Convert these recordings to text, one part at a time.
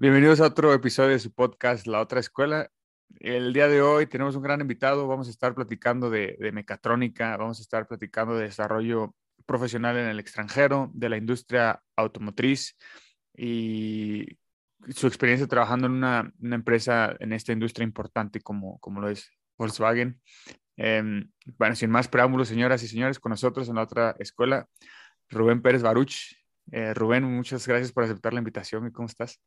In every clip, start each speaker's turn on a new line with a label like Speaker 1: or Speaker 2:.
Speaker 1: Bienvenidos a otro episodio de su podcast La Otra Escuela. El día de hoy tenemos un gran invitado. Vamos a estar platicando de, de mecatrónica, vamos a estar platicando de desarrollo profesional en el extranjero, de la industria automotriz y su experiencia trabajando en una, una empresa en esta industria importante como, como lo es Volkswagen. Em, bueno, sin más preámbulos, señoras y señores, con nosotros en la otra escuela, Rubén Pérez Baruch. Eh, Rubén, muchas gracias por aceptar la invitación. ¿Y cómo estás?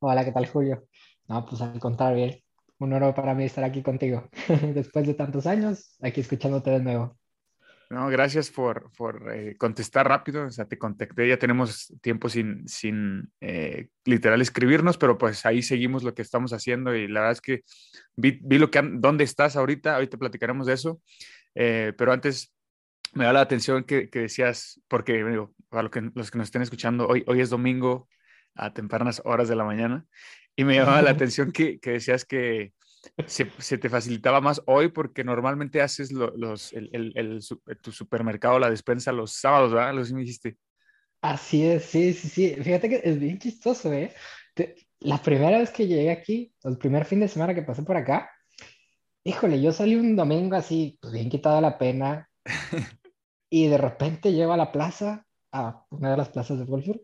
Speaker 2: Hola, ¿qué tal, Julio? No, pues al contrario, bien. Un honor para mí estar aquí contigo. Después de tantos años, aquí escuchándote de nuevo.
Speaker 1: No, gracias por, por eh, contestar rápido. O sea, te contacté, ya tenemos tiempo sin, sin eh, literal escribirnos, pero pues ahí seguimos lo que estamos haciendo y la verdad es que vi, vi lo que, dónde estás ahorita, ahorita platicaremos de eso, Eh, pero antes me da la atención que, que decías, porque digo, para lo que, los que nos estén escuchando, hoy, hoy es domingo a tempranas horas de la mañana y me llamaba la atención que, que decías que se, se te facilitaba más hoy porque normalmente haces lo- los, el, el- el tu supermercado, la despensa los sábados, ¿verdad? Lo sí me dijiste.
Speaker 2: Así es, sí, sí, sí. Fíjate que es bien chistoso, ¿eh? Te- La primera vez que llegué aquí, el primer fin de semana que pasé por acá, híjole, yo salí un domingo así, pues bien quitada la pena, y de repente llego a la plaza, a una de las plazas de Wolfsburg,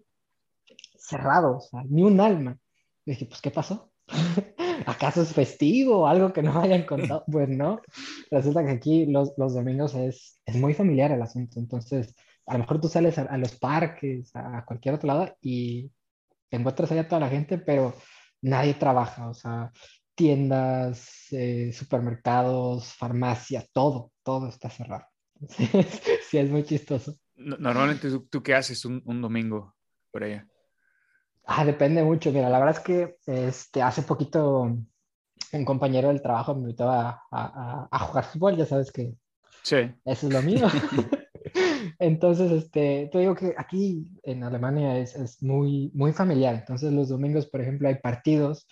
Speaker 2: cerrado, o sea, ni un alma. Y dije, pues, ¿qué pasó? ¿Acaso es festivo o algo que no hayan contado? Pues no, resulta que aquí los, los domingos es, es muy familiar el asunto, entonces a lo mejor tú sales a, a los parques, a cualquier otro lado y te encuentras allá toda la gente, pero nadie trabaja, o sea, tiendas, eh, supermercados, farmacias, todo, todo está cerrado. Sí, es muy chistoso.
Speaker 1: No- Normalmente, ¿tú, tú qué haces un, un domingo por allá?
Speaker 2: Ah, depende mucho. Mira, la verdad es que este, hace poquito un compañero del trabajo me invitó a, a- a- jugar fútbol, ya sabes que
Speaker 1: Sí.
Speaker 2: eso es lo mío. Entonces, este, te digo que aquí en Alemania es, es muy, muy familiar. Entonces, los domingos, por ejemplo, hay partidos.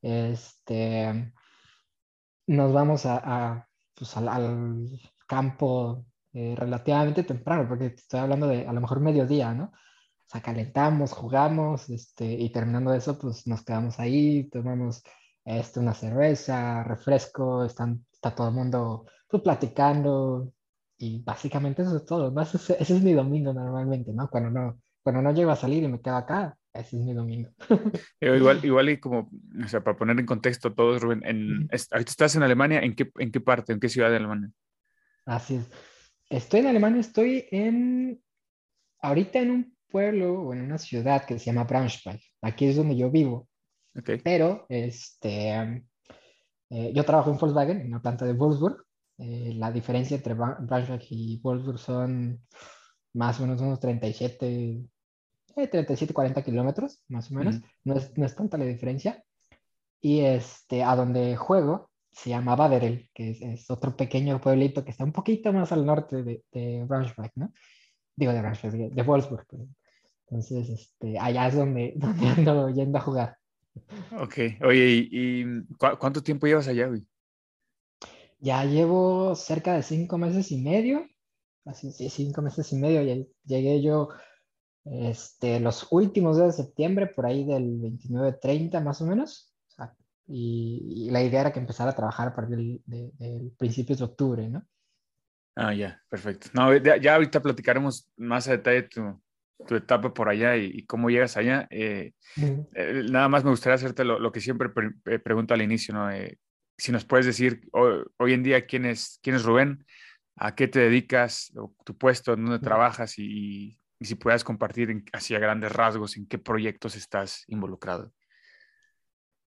Speaker 2: Este, nos vamos a, a, pues, al, al campo eh, relativamente temprano, porque estoy hablando de a lo mejor mediodía, ¿no? Sea, calentamos, jugamos, este, y terminando eso, pues nos quedamos ahí, tomamos este, una cerveza, refresco, están, está todo el mundo pues, platicando, y básicamente eso es todo. ¿no? Ese, es- ese es mi domingo normalmente, ¿no? Cuando no, cuando no llego a salir y me quedo acá, ese es mi domingo.
Speaker 1: Igual, igual y como, o sea, para poner en contexto todos, Rubén, en, estás en Alemania, ¿en qué, en qué parte, en qué ciudad de Alemania?
Speaker 2: Así es. Estoy en Alemania, estoy en, ahorita en un pueblo o en una ciudad que se llama Braunschweig. Aquí es donde yo vivo.
Speaker 1: Ok.
Speaker 2: Pero este, eh, yo trabajo en Volkswagen, en la planta de Wolfsburg. Eh, la diferencia entre Bra- Braunschweig y Wolfsburg son más o menos unos 37, eh, 37, 40 kilómetros, más o menos.
Speaker 1: Ujú.
Speaker 2: no, es, no es tanta la diferencia. Y este, a donde juego se llama Baderel, que es, es otro pequeño pueblito que está un poquito más al norte de, de Braunschweig, ¿no? Digo de Braunschweig, de, de Wolfsburg. perdón. Entonces, este, allá es donde, donde ando yendo a jugar.
Speaker 1: Ok. Oye, ¿y, y cu- cuánto tiempo llevas allá, güey?
Speaker 2: Ya llevo cerca de cinco meses y medio, así sí, cinco meses y medio. y Llegué yo este, los últimos días de septiembre, por ahí del 29-30 más o menos. O sea, y, y la idea era que empezara a trabajar a partir del, de, del principios de octubre, ¿no?
Speaker 1: Ah, ya, perfecto. No, ya, ya ahorita platicaremos más a detalle tu, tu etapa por allá y, y cómo llegas allá. Eh, eh, nada más me gustaría hacerte lo, lo que siempre pre- eh, pregunto al inicio, ¿no? Eh, si nos puedes decir ho- hoy en día quién es, quién es Rubén, a qué te dedicas, o tu puesto, en dónde trabajas y, y si puedas compartir en, hacia grandes rasgos en qué proyectos estás involucrado.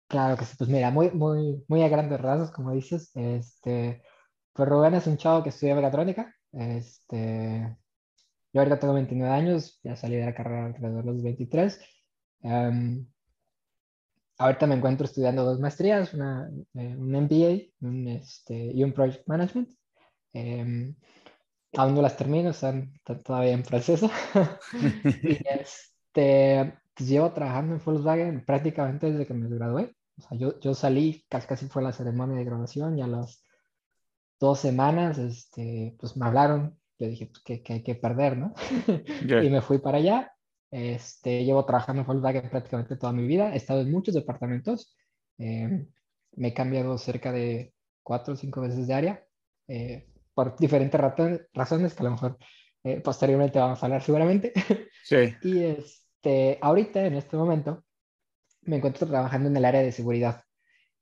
Speaker 2: Claro que sí, pues mira, muy, muy, muy a grandes rasgos, como dices, este, pues Rubén es un chavo que estudia mecatrónica, este, yo ahorita tengo 29 años, ya salí de la carrera alrededor de los 23, em, ahorita me encuentro estudiando dos maestrías, una, eh, un MBA un, este, y un Project Management. Em, aún no las termino, están, están todavía en proceso. y este, pues llevo trabajando en Volkswagen prácticamente desde que me gradué. O sea, yo, yo salí, casi, casi fue la ceremonia de graduación y a las dos semanas, este, pues me hablaron. Yo dije, pues que, que hay que perder, ¿no?
Speaker 1: Ya.
Speaker 2: y me fui para allá. Este, llevo trabajando en Volkswagen prácticamente toda mi vida. He estado en muchos departamentos. Eh, me he cambiado cerca de cuatro o cinco veces de área eh, por diferentes razones que a lo mejor eh, posteriormente vamos a hablar seguramente.
Speaker 1: Sí.
Speaker 2: y este, ahorita, en este momento, me encuentro trabajando en el área de seguridad,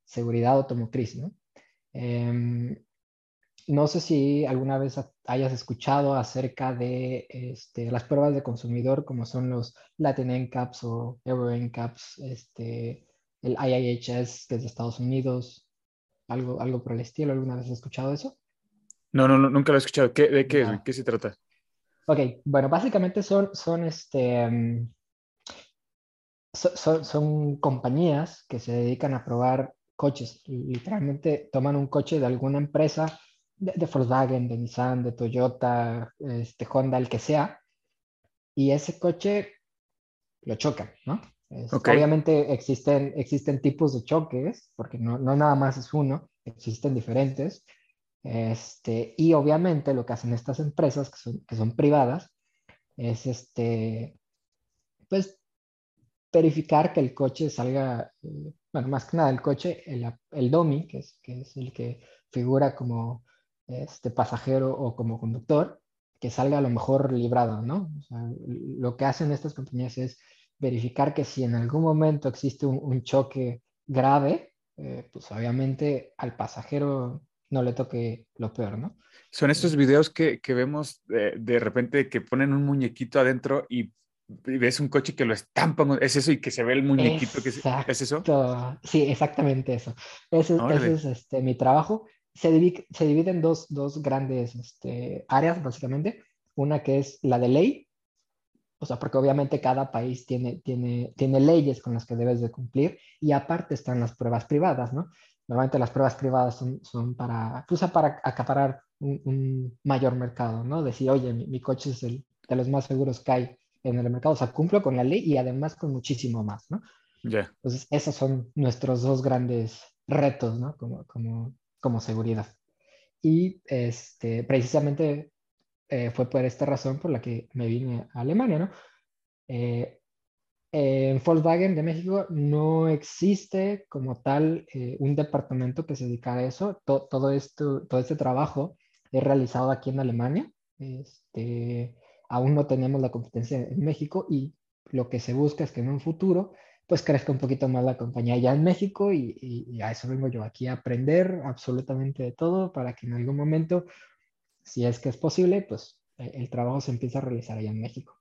Speaker 2: seguridad automotriz, ¿no? Em, no sé si alguna vez ha- hayas escuchado acerca de este, las pruebas de consumidor, como son los Latin NCAPs o Euro NCAPs, este, el IIHS, que es de Estados Unidos, algo, algo por el estilo. ¿Alguna vez has escuchado eso?
Speaker 1: No, no, no, nunca lo he escuchado. ¿Qué, ¿De qué? ¿Qué se trata?
Speaker 2: Ok, bueno, básicamente son, son, este, mm, so- son, son compañías que se dedican a probar coches. Literalmente toman un coche de alguna empresa, de, de Volkswagen, de Nissan, de Toyota, este, Honda, el que sea, y ese coche lo chocan, ¿no? Es-
Speaker 1: Ok.
Speaker 2: Obviamente existen, existen tipos de choques, porque no, no nada más es uno, existen diferentes. Este, y obviamente lo que hacen estas empresas, que son, que son privadas, es este, pues verificar que el coche salga, eh, bueno, más que nada el coche, el, el dummy, que es, que es el que figura como este pasajero o como conductor, que salga a lo mejor librado, ¿no? O sea, lo que hacen estas compañías es verificar que si en algún momento existe un, un choque grave, eh, pues obviamente al pasajero no le toque lo peor, ¿no?
Speaker 1: Son estos videos que, que vemos de, de repente que ponen un muñequito adentro y, y ves un coche que lo estampan. ¿Es eso? Y que se ve el muñequito. Que se- ¿Es eso?
Speaker 2: Sí, exactamente eso. Ese, ese es este, mi trabajo. Se divide, se divide en dos, dos grandes este, áreas, básicamente. Una que es la de ley, o sea, porque obviamente cada país tiene, tiene, tiene leyes con las que debes de cumplir y aparte están las pruebas privadas, ¿no? Normalmente las pruebas privadas son, son para, pues, para acaparar un, un mayor mercado, ¿no? Decir, oye, mi, mi coche es el, de los más seguros que hay en el mercado, o sea, cumplo con la ley y además con muchísimo más, ¿no?
Speaker 1: Ya.
Speaker 2: Entonces, esos son nuestros dos grandes retos, ¿no? Como, como, como seguridad. Y este, precisamente eh, fue por esta razón por la que me vine a Alemania, ¿no? Eh, en Volkswagen de México no existe como tal eh, un departamento que se dedica a eso. To- todo, esto, todo este trabajo es realizado aquí en Alemania. Este, aún no tenemos la competencia en México y lo que se busca es que en un futuro pues crezca un poquito más la compañía ya en México y, y- y a eso vengo yo aquí a aprender absolutamente de todo para que en algún momento, si es que es posible, pues eh, el trabajo se empiece a realizar allá en México.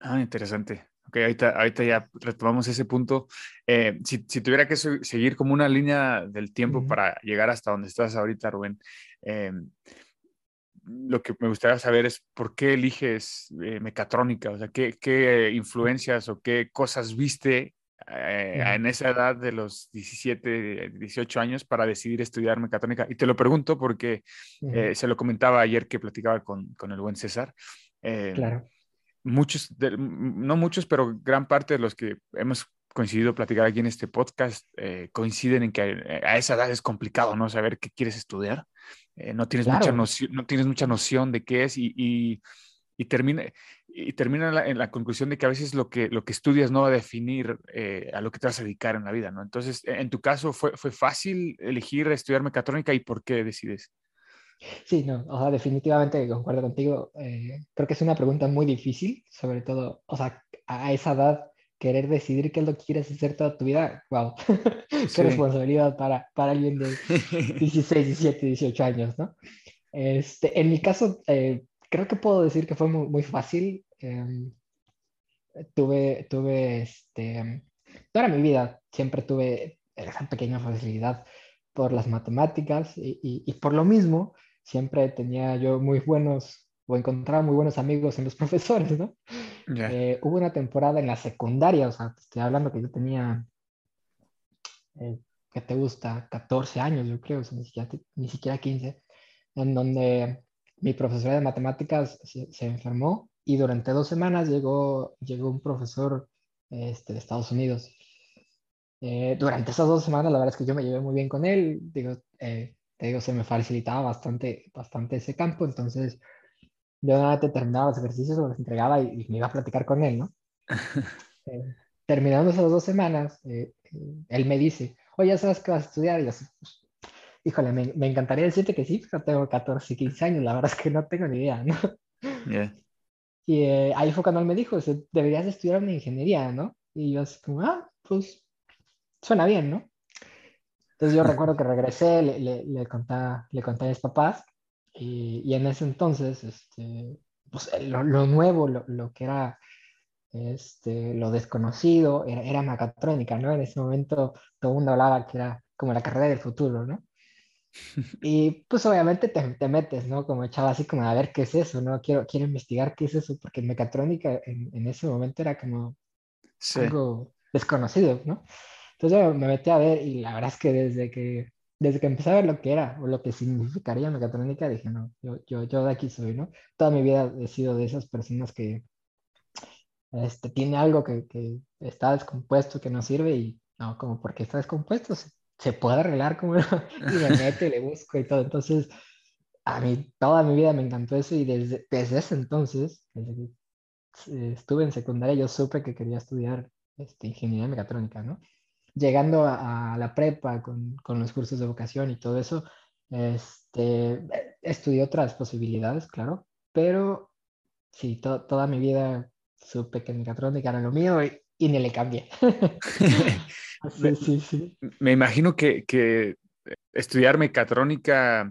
Speaker 1: Ah, interesante. Ok, ahorita, ahorita ya retomamos ese punto. Eh, si, si tuviera que se- seguir como una línea del tiempo para llegar hasta donde estás ahorita, Rubén, eh, lo que me gustaría saber es por qué eliges eh, mecatrónica, o sea, qué, qué influencias o qué cosas viste eh, en esa edad de los 17, 18 años para decidir estudiar mecatrónica. Y te lo pregunto porque
Speaker 2: Ujú,
Speaker 1: eh, se lo comentaba ayer que platicaba con, con el buen César. Eh,
Speaker 2: Claro.
Speaker 1: muchos, de- m- no muchos, pero gran parte de los que hemos coincidido platicar aquí en este podcast eh, coinciden en que eh, a esa edad es complicado, ¿no? Saber qué quieres estudiar. Eh, no, tienes mucha
Speaker 2: Claro.
Speaker 1: noción, no tienes mucha noción de qué es y, y, y termina, y termina en la, en la conclusión de que a veces lo que, lo que estudias no va a definir eh, a lo que te vas a dedicar en la vida, ¿no? Entonces, en tu caso, ¿fue, fue fácil elegir estudiar mecatrónica y por qué decides?
Speaker 2: Sí, no, o sea, definitivamente concuerdo contigo. eh, creo que es una pregunta muy difícil, sobre todo, o sea, a esa edad, querer decidir qué es lo que quieres hacer toda tu vida, wow, qué
Speaker 1: Sí.
Speaker 2: responsabilidad para, para alguien de 16, 17, 18 años, ¿no? Este, en mi caso, eh, creo que puedo decir que fue muy, muy fácil. em, tuve, tuve, este, toda mi vida siempre tuve esa pequeña facilidad por las matemáticas y, y- y por lo mismo siempre tenía yo muy buenos o encontraba muy buenos amigos en los profesores, ¿no?
Speaker 1: Ya.
Speaker 2: Eh, hubo una temporada en la secundaria, o sea, estoy hablando que yo tenía eh, ¿qué te gusta? 14 años, yo creo, o sea, ni, siquiera, ni siquiera 15, en donde mi profesora de matemáticas se, se enfermó y durante dos semanas llegó, llegó un profesor este, de Estados Unidos. Eh, durante esas dos semanas, la verdad es que yo me llevé muy bien con él, digo, eh, te digo, se me facilitaba bastante, bastante ese campo, entonces yo nada te terminaba los ejercicios, los entregaba y, y, me iba a platicar con él, ¿no? eh, terminando esas dos semanas, eh, él me dice, oye, ¿ya sabes qué vas a estudiar? Y yo pues, híjole, me, me, encantaría decirte que sí, pero tengo 14, 15 años, la verdad es que no tengo ni idea, ¿no?
Speaker 1: Yeah.
Speaker 2: Y eh, ahí fue cuando él me dijo, deberías estudiar una ingeniería, ¿no? Y yo así como, ah, pues suena bien, ¿no? Entonces yo recuerdo que regresé, le, le, le, conté, le conté a mis papás y, y en ese entonces, este, pues lo, lo nuevo, lo, lo, que era este, lo desconocido, era, era mecatrónica, ¿no? En ese momento todo el mundo hablaba que era como la carrera del futuro, ¿no? Y pues obviamente te, te, metes, ¿no? Como echaba así como a ver qué es eso, ¿no? Quiero, quiero investigar qué es eso, porque mecatrónica en, en ese momento era como sí. algo desconocido, ¿no? Entonces yo me metí a ver y la verdad es que desde que, desde que empecé a ver lo que era o lo que significaría mecatrónica, dije, no, yo, yo, yo de aquí soy, ¿no? Toda mi vida he sido de esas personas que este, tiene algo que, que está descompuesto, que no sirve y no, como porque está descompuesto, se, se puede arreglar como y me meto y le busco y todo. Entonces, a mí toda mi vida me encantó eso y desde, desde ese entonces, desde que estuve en secundaria, yo supe que quería estudiar este, ingeniería mecatrónica, ¿no? Llegando a, a la prepa con, con, los cursos de vocación y todo eso, este, estudié otras posibilidades, claro, pero sí, to, toda mi vida supe que mecatrónica era lo mío y, y ni le cambié.
Speaker 1: Sí, sí, sí. Me imagino que, que, estudiar mecatrónica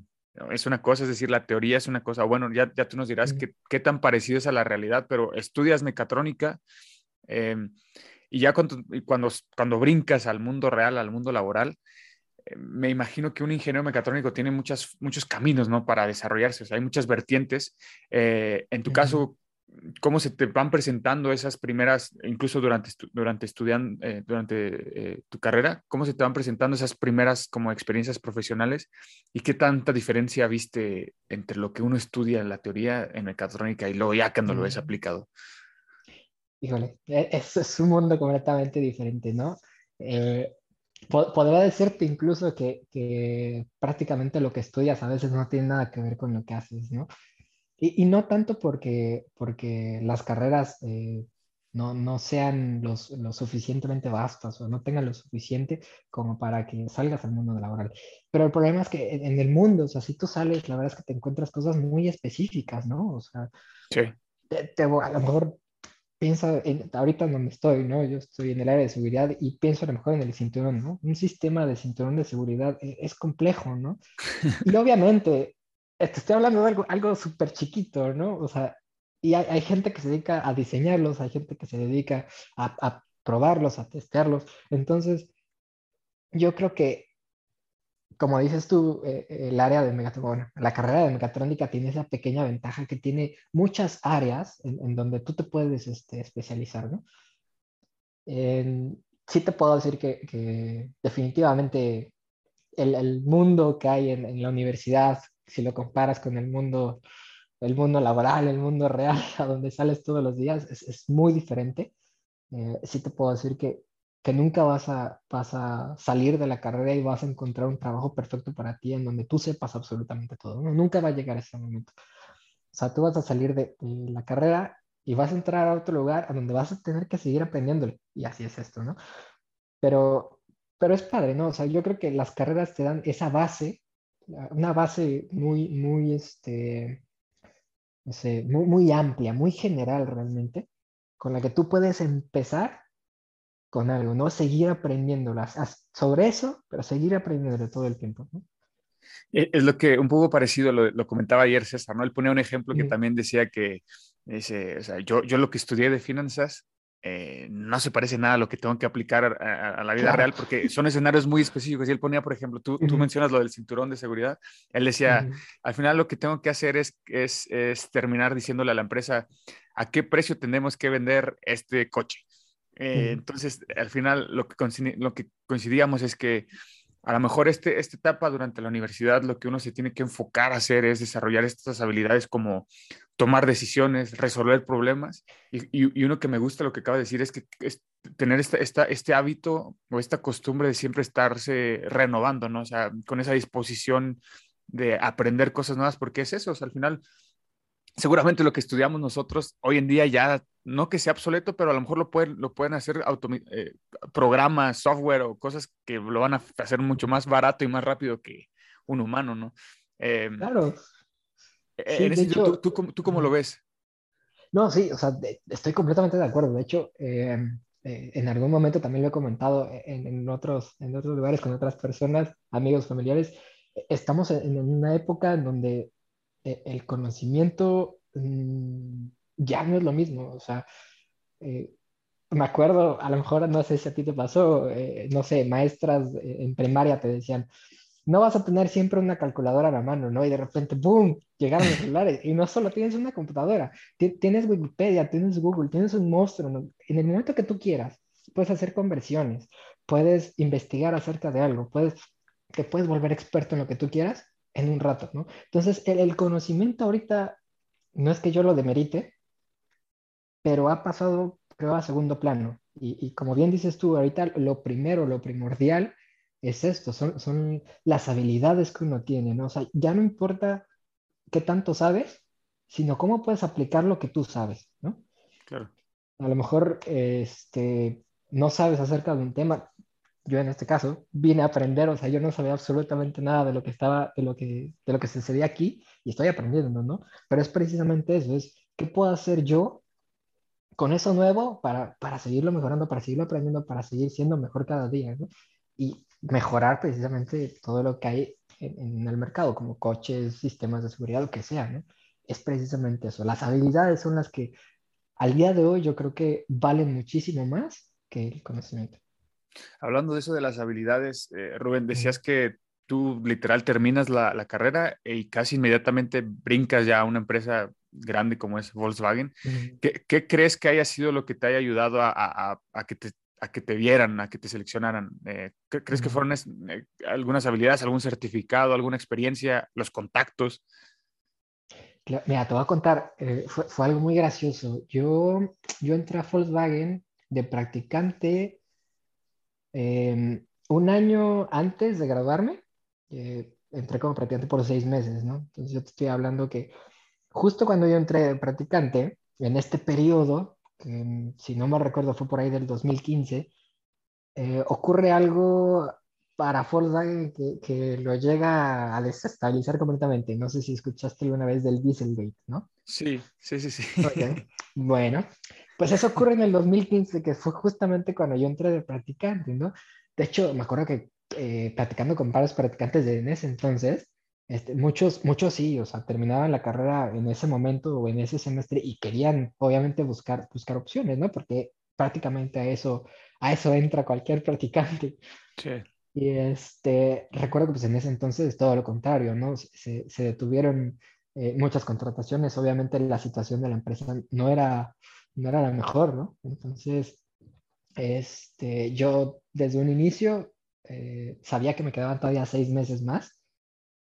Speaker 1: es una cosa, es decir, la teoría es una cosa. Bueno, ya, ya tú nos dirás mm. qué, qué, tan parecido es a la realidad, pero estudias mecatrónica eh, y ya cuando, cuando, cuando, brincas al mundo real, al mundo laboral, eh, me imagino que un ingeniero mecatrónico tiene muchas, muchos caminos ¿no? para desarrollarse, o sea, hay muchas vertientes. Eh, en tu mm. caso, cómo se te van presentando esas primeras, incluso durante, durante estudian, eh, durante eh, tu carrera, cómo se te van presentando esas primeras como experiencias profesionales y qué tanta diferencia viste entre lo que uno estudia en la teoría en mecatrónica y luego ya cuando mm. lo ves aplicado.
Speaker 2: Híjole, e, es, es un mundo completamente diferente, ¿no? Eh, podría decirte incluso que, que prácticamente lo que estudias a veces no tiene nada que ver con lo que haces, ¿no? Y, y, no tanto porque, porque las carreras eh, no, no, sean los, lo suficientemente vastas o no tengan lo suficiente como para que salgas al mundo laboral. Pero el problema es que en, en, el mundo, o sea, si tú sales, la verdad es que te encuentras cosas muy específicas, ¿no? O sea,
Speaker 1: sí.
Speaker 2: te, te, a lo mejor piensa en, ahorita donde estoy, ¿no? Yo estoy en el área de seguridad y pienso a lo mejor en el cinturón, ¿no? Un sistema de cinturón de seguridad es, es complejo, ¿no? Y obviamente te estoy hablando de algo, algo súper chiquito, ¿no? O sea, y hay, hay, gente que se dedica a diseñarlos, hay gente que se dedica a, a probarlos, a testearlos. Entonces, yo creo que, como dices tú, eh, el área de mecatrónica, la carrera de mecatrónica tiene esa pequeña ventaja que tiene muchas áreas en, en donde tú te puedes este, especializar, ¿no? Sí te puedo decir que, que definitivamente el, el, mundo que hay en, en, la universidad si lo comparas con el mundo, el mundo laboral, el mundo real, a donde sales todos los días, es, es muy diferente. Eh, sí te puedo decir que, que nunca vas a, vas a salir de la carrera y vas a encontrar un trabajo perfecto para ti en donde tú sepas absolutamente todo. ¿no? Nunca va a llegar ese momento. O sea, tú vas a salir de, de, la carrera y vas a entrar a otro lugar a donde vas a tener que seguir aprendiéndole. Y así es esto, ¿no? Pero, pero es padre, ¿no? O sea, yo creo que las carreras te dan esa base una base muy, muy, este, no sé, muy, muy amplia, muy general realmente, con la que tú puedes empezar con algo, ¿no? Seguir aprendiéndolas sobre eso, pero seguir aprendiendo todo el tiempo, ¿no?
Speaker 1: E, es lo que un poco parecido lo, lo comentaba ayer César, ¿no? Él ponía un ejemplo que mm. también decía que, ese, o sea, yo, yo lo que estudié de finanzas eh, no se parece nada a lo que tengo que aplicar a, a, la vida claro. real, porque son escenarios muy específicos. Y él ponía, por ejemplo, tú, uh -huh. tú mencionas lo del cinturón de seguridad. Él decía, uh -huh. al final lo que tengo que hacer es, es, es, terminar diciéndole a la empresa a qué precio tenemos que vender este coche. Eh, entonces, al final, lo que, lo que coincidíamos es que a lo mejor este, esta etapa durante la universidad, lo que uno se tiene que enfocar a hacer es desarrollar estas habilidades como tomar decisiones, resolver problemas. Y, uno que me gusta lo que acaba de decir es que es tener este hábito o esta costumbre de siempre estarse renovando, ¿no? O sea, con esa disposición de aprender cosas nuevas, porque es eso, o sea, al final seguramente lo que estudiamos nosotros hoy en día ya, no que sea obsoleto, pero a lo mejor lo pueden, lo pueden hacer eh, programas, software o cosas que lo van a hacer mucho más barato y más rápido que un humano, ¿no? Eh,
Speaker 2: Claro.
Speaker 1: En
Speaker 2: Sí, de
Speaker 1: ese sentido, ¿tú,
Speaker 2: hecho-
Speaker 1: tú cómo- tú cómo lo ves?
Speaker 2: No, sí, o sea, de- estoy completamente de acuerdo. De hecho, eh, eh, en algún momento también lo he comentado en, en otros, en otros lugares con otras personas, amigos, familiares. eh, Estamos en, en una época en donde eh, el conocimiento mm, ya no es lo mismo. O sea, eh, me acuerdo, a lo mejor no sé si a ti te pasó, eh, no sé, maestras eh, en primaria te decían, no vas a tener siempre una calculadora a la mano, ¿no? Y de repente, ¡boom!, llegaron los celulares. Y no solo tienes una computadora, ti- tienes Wikipedia, tienes Google, tienes un monstruo, ¿no? En el momento que tú quieras, puedes hacer conversiones, puedes investigar acerca de algo, puedes, te puedes volver experto en lo que tú quieras en un rato, ¿no? Entonces, el, el conocimiento ahorita, no es que yo lo demerite, pero ha pasado, creo, a segundo plano. Y, y como bien dices tú, ahorita lo primero, lo primordial es esto, son, son las habilidades que uno tiene, ¿no? O sea, ya no importa qué tanto sabes, sino cómo puedes aplicar lo que tú sabes, ¿no?
Speaker 1: Claro.
Speaker 2: A lo mejor este, no sabes acerca de un tema. Yo en este caso vine a aprender, o sea, yo no sabía absolutamente nada de lo que estaba, de lo que, de lo que sucedía aquí y estoy aprendiendo, ¿no? Pero es precisamente eso, es qué puedo hacer yo con eso nuevo para, para seguirlo mejorando, para seguirlo aprendiendo, para seguir siendo mejor cada día, ¿no? Y mejorar precisamente todo lo que hay en, en el mercado, como coches, sistemas de seguridad, lo que sea, ¿no? Es precisamente eso. Las habilidades son las que al día de hoy yo creo que valen muchísimo más que el conocimiento.
Speaker 1: Hablando de eso de las habilidades, eh, Rubén, decías que tú literal terminas la, la carrera y casi inmediatamente brincas ya a una empresa grande como es Volkswagen. ¿Qué, qué crees que haya sido lo que te haya ayudado a, a- a- a que, te, a que te vieran, a que te seleccionaran? Eh, ¿cre- ¿Crees que fueron es- eh, algunas habilidades, algún certificado, alguna experiencia, los contactos?
Speaker 2: Mira, te voy a contar, eh, fue, fue algo muy gracioso. Yo, yo entré a Volkswagen de practicante eh, un año antes de graduarme. eh, entré como practicante por seis meses, ¿no? Entonces yo te estoy hablando que justo cuando yo entré de practicante, en este periodo, que si no me recuerdo fue por ahí del 2015, eh, ocurre algo para Volkswagen que, que lo llega a desestabilizar completamente. No sé si escuchaste alguna vez del Dieselgate, ¿no?
Speaker 1: Sí, sí, sí, sí.
Speaker 2: Ok. Bueno, pues eso ocurre en el 2015, que fue justamente cuando yo entré de practicante, ¿no? De hecho, me acuerdo que eh, platicando con varios practicantes de en ese entonces, este, muchos, muchos sí, o sea, terminaban la carrera en ese momento o en ese semestre y querían, obviamente, buscar, buscar opciones, ¿no? Porque prácticamente a eso, a eso entra cualquier practicante.
Speaker 1: Sí.
Speaker 2: Y este, recuerdo que pues en ese entonces todo lo contrario, ¿no? Se, se- detuvieron eh, muchas contrataciones, obviamente la situación de la empresa no era, no era la mejor, ¿no? Entonces, este, yo desde un inicio eh, sabía que me quedaban todavía seis meses más.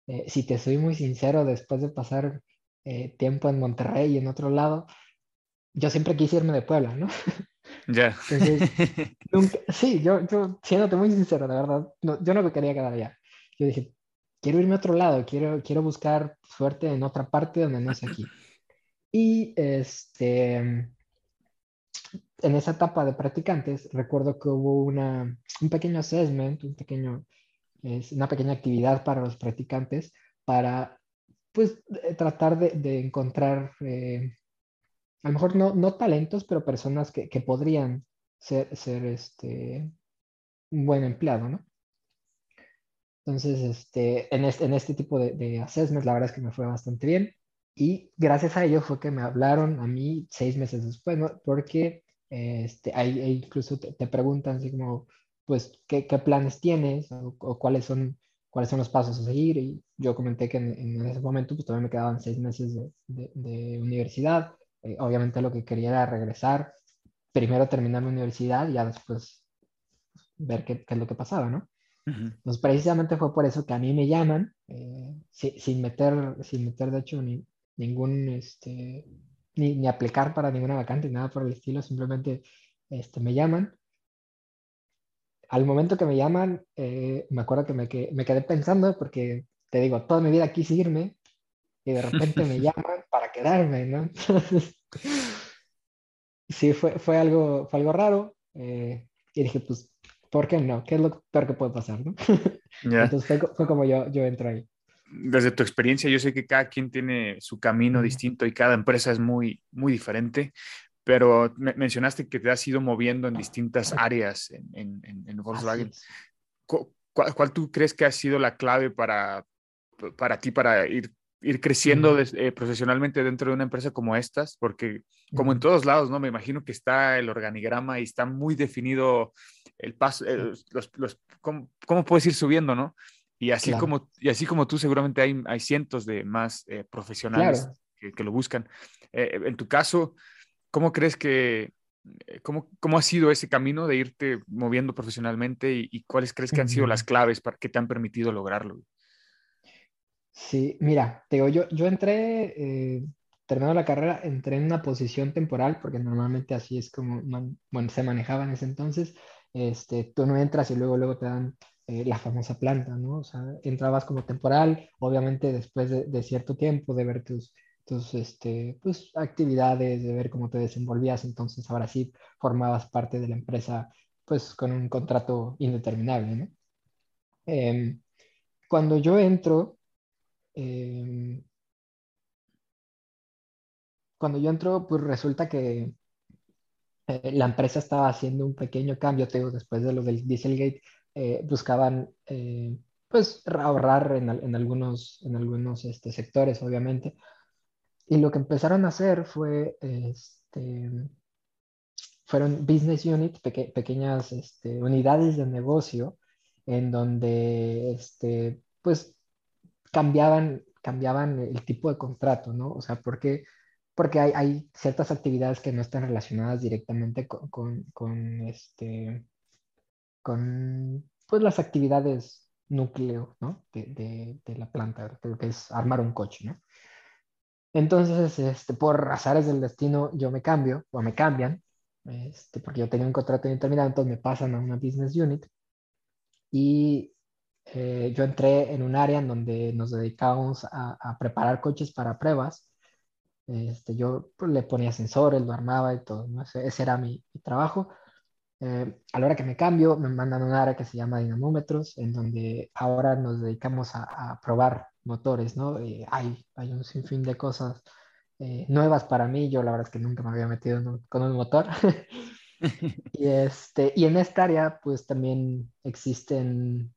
Speaker 2: Eh, si te soy muy sincero, después de pasar eh, tiempo en Monterrey y en otro lado, yo siempre quise irme de Puebla, ¿no?
Speaker 1: Ya.
Speaker 2: Entonces, Nunca, sí, yo, yo, siéndote muy sincero, la verdad, no, yo no me quería quedar allá. Yo dije, quiero irme a otro lado, quiero, quiero buscar suerte en otra parte donde no es aquí. Y este, en esa etapa de practicantes, recuerdo que hubo una, un pequeño assessment, un pequeño, es una pequeña actividad para los practicantes para, pues, eh, tratar de, de encontrar, eh, a lo mejor no, no talentos, pero personas que, que podrían ser, ser este, un buen empleado, ¿no? Entonces, este, en, este, en este tipo de, de assessments, la verdad es que me fue bastante bien. Y gracias a ello fue que me hablaron a mí seis meses después, ¿no? Porque este, ahí, incluso te, te preguntan así como, pues, ¿qué, qué planes tienes? O, o cuáles son, cuáles son los pasos a seguir. Y yo comenté que en, en ese momento, pues, todavía me quedaban seis meses de, de, de universidad. Eh, obviamente lo que quería era regresar primero terminar la universidad y ya después ver qué, qué es lo que pasaba, ¿no? Entonces, precisamente fue por eso que a mí me llaman, eh, si- sin meter, sin meter de hecho ni, ningún, este, ni, ni aplicar para ninguna vacante, nada por el estilo, simplemente este, me llaman. Al momento que me llaman, eh, me acuerdo que me, que- me quedé pensando, porque te digo, toda mi vida quise irme y de repente me llaman para quedarme, ¿no? Entonces, sí, fue, fue algo, fue algo raro. eh, y dije, pues, ¿por qué no? ¿Qué es lo peor que puede pasar, no?
Speaker 1: Ya.
Speaker 2: Entonces fue, fue como yo, yo entro ahí.
Speaker 1: Desde tu experiencia, yo sé que cada quien tiene su camino distinto y cada empresa es muy, muy diferente, pero me- mencionaste que te has ido moviendo en distintas áreas en, en- en- en Volkswagen. ¿Cuál, cuál tú crees que ha sido la clave para, para ti para ir, ir creciendo
Speaker 2: Ujú.
Speaker 1: des- eh, profesionalmente dentro de una empresa como estas? Porque como en todos lados, ¿no? Me imagino que está el organigrama y está muy definido el paso, eh, los, los- cómo, cómo puedes ir subiendo, ¿no? Y así,
Speaker 2: Claro.
Speaker 1: como, y así como tú, seguramente hay, hay cientos de más eh, profesionales
Speaker 2: Claro.
Speaker 1: que, que lo buscan. Eh, en tu caso, ¿cómo crees que, eh, cómo, cómo ha sido ese camino de irte moviendo profesionalmente y, y cuáles crees que han sido las claves para que te han permitido lograrlo?
Speaker 2: Sí, mira, te digo, yo, yo entré, eh, terminando la carrera, entré en una posición temporal, porque normalmente así es como man- bueno, se manejaba en ese entonces. Este, tú no entras y luego, luego te dan eh, la famosa planta, ¿no? O sea, entrabas como temporal, obviamente después de, de cierto tiempo de ver tus, tus este, pues, actividades, de ver cómo te desenvolvías, entonces ahora sí formabas parte de la empresa, pues con un contrato indeterminable, ¿no? Em, cuando yo entro, em, cuando yo entro, pues resulta que eh, la empresa estaba haciendo un pequeño cambio, te digo, después de lo del Dieselgate, eh, buscaban eh, pues ahorrar en, en algunos, en algunos este, sectores, obviamente. Y lo que empezaron a hacer fue, este, fueron business units, peque- pequeñas este, unidades de negocio, en donde este, pues cambiaban, cambiaban el tipo de contrato, ¿no? O sea, porque, porque hay, hay ciertas actividades que no están relacionadas directamente con, con, con, este, con pues, las actividades núcleo, ¿no? De, de, la planta, que es armar un coche, ¿no? Entonces, este, por azares del destino, yo me cambio, o me cambian, este, porque yo tenía un contrato indeterminado, entonces me pasan a una business unit y eh, yo entré en un área en donde nos dedicábamos a, a preparar coches para pruebas. Este, yo pues, le ponía sensores, lo armaba y todo, ¿no? Ese, ese era mi, mi trabajo. Eh, a la hora que me cambio, me mandan a un área que se llama dinamómetros, en donde ahora nos dedicamos a, a probar motores, ¿no? Eh, hay, hay un sinfín de cosas eh, nuevas para mí. Yo la verdad es que nunca me había metido un- con un motor. y, este, y en esta área, pues también existen,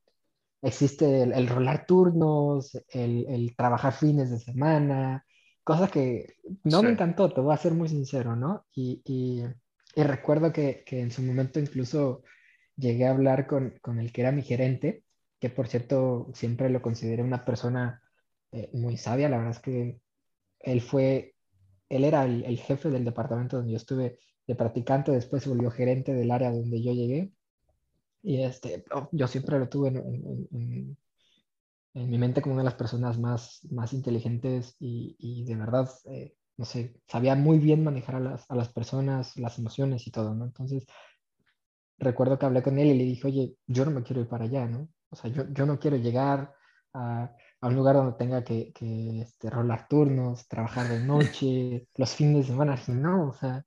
Speaker 2: existe el, el rolar turnos, el, el trabajar fines de semana, cosa que no me
Speaker 1: Sí.
Speaker 2: encantó, te voy a ser muy sincero, ¿no? Y, y, y recuerdo que, que en su momento incluso llegué a hablar con, con el que era mi gerente, que por cierto siempre lo consideré una persona eh, muy sabia, la verdad es que él fue, él era el, el jefe del departamento donde yo estuve de practicante, después se volvió gerente del área donde yo llegué. Y este, oh, yo siempre lo tuve en, en- en- en mi mente como una de las personas más, más inteligentes y, y de verdad, eh, no sé, sabía muy bien manejar a las, a las personas, las emociones y todo, ¿no? Entonces, recuerdo que hablé con él y le dije, oye, yo no me quiero ir para allá, ¿no? O sea, yo, yo no quiero llegar a, a un lugar donde tenga que, que este, rolar turnos, trabajar de noche, los fines de semana, así, no, o sea,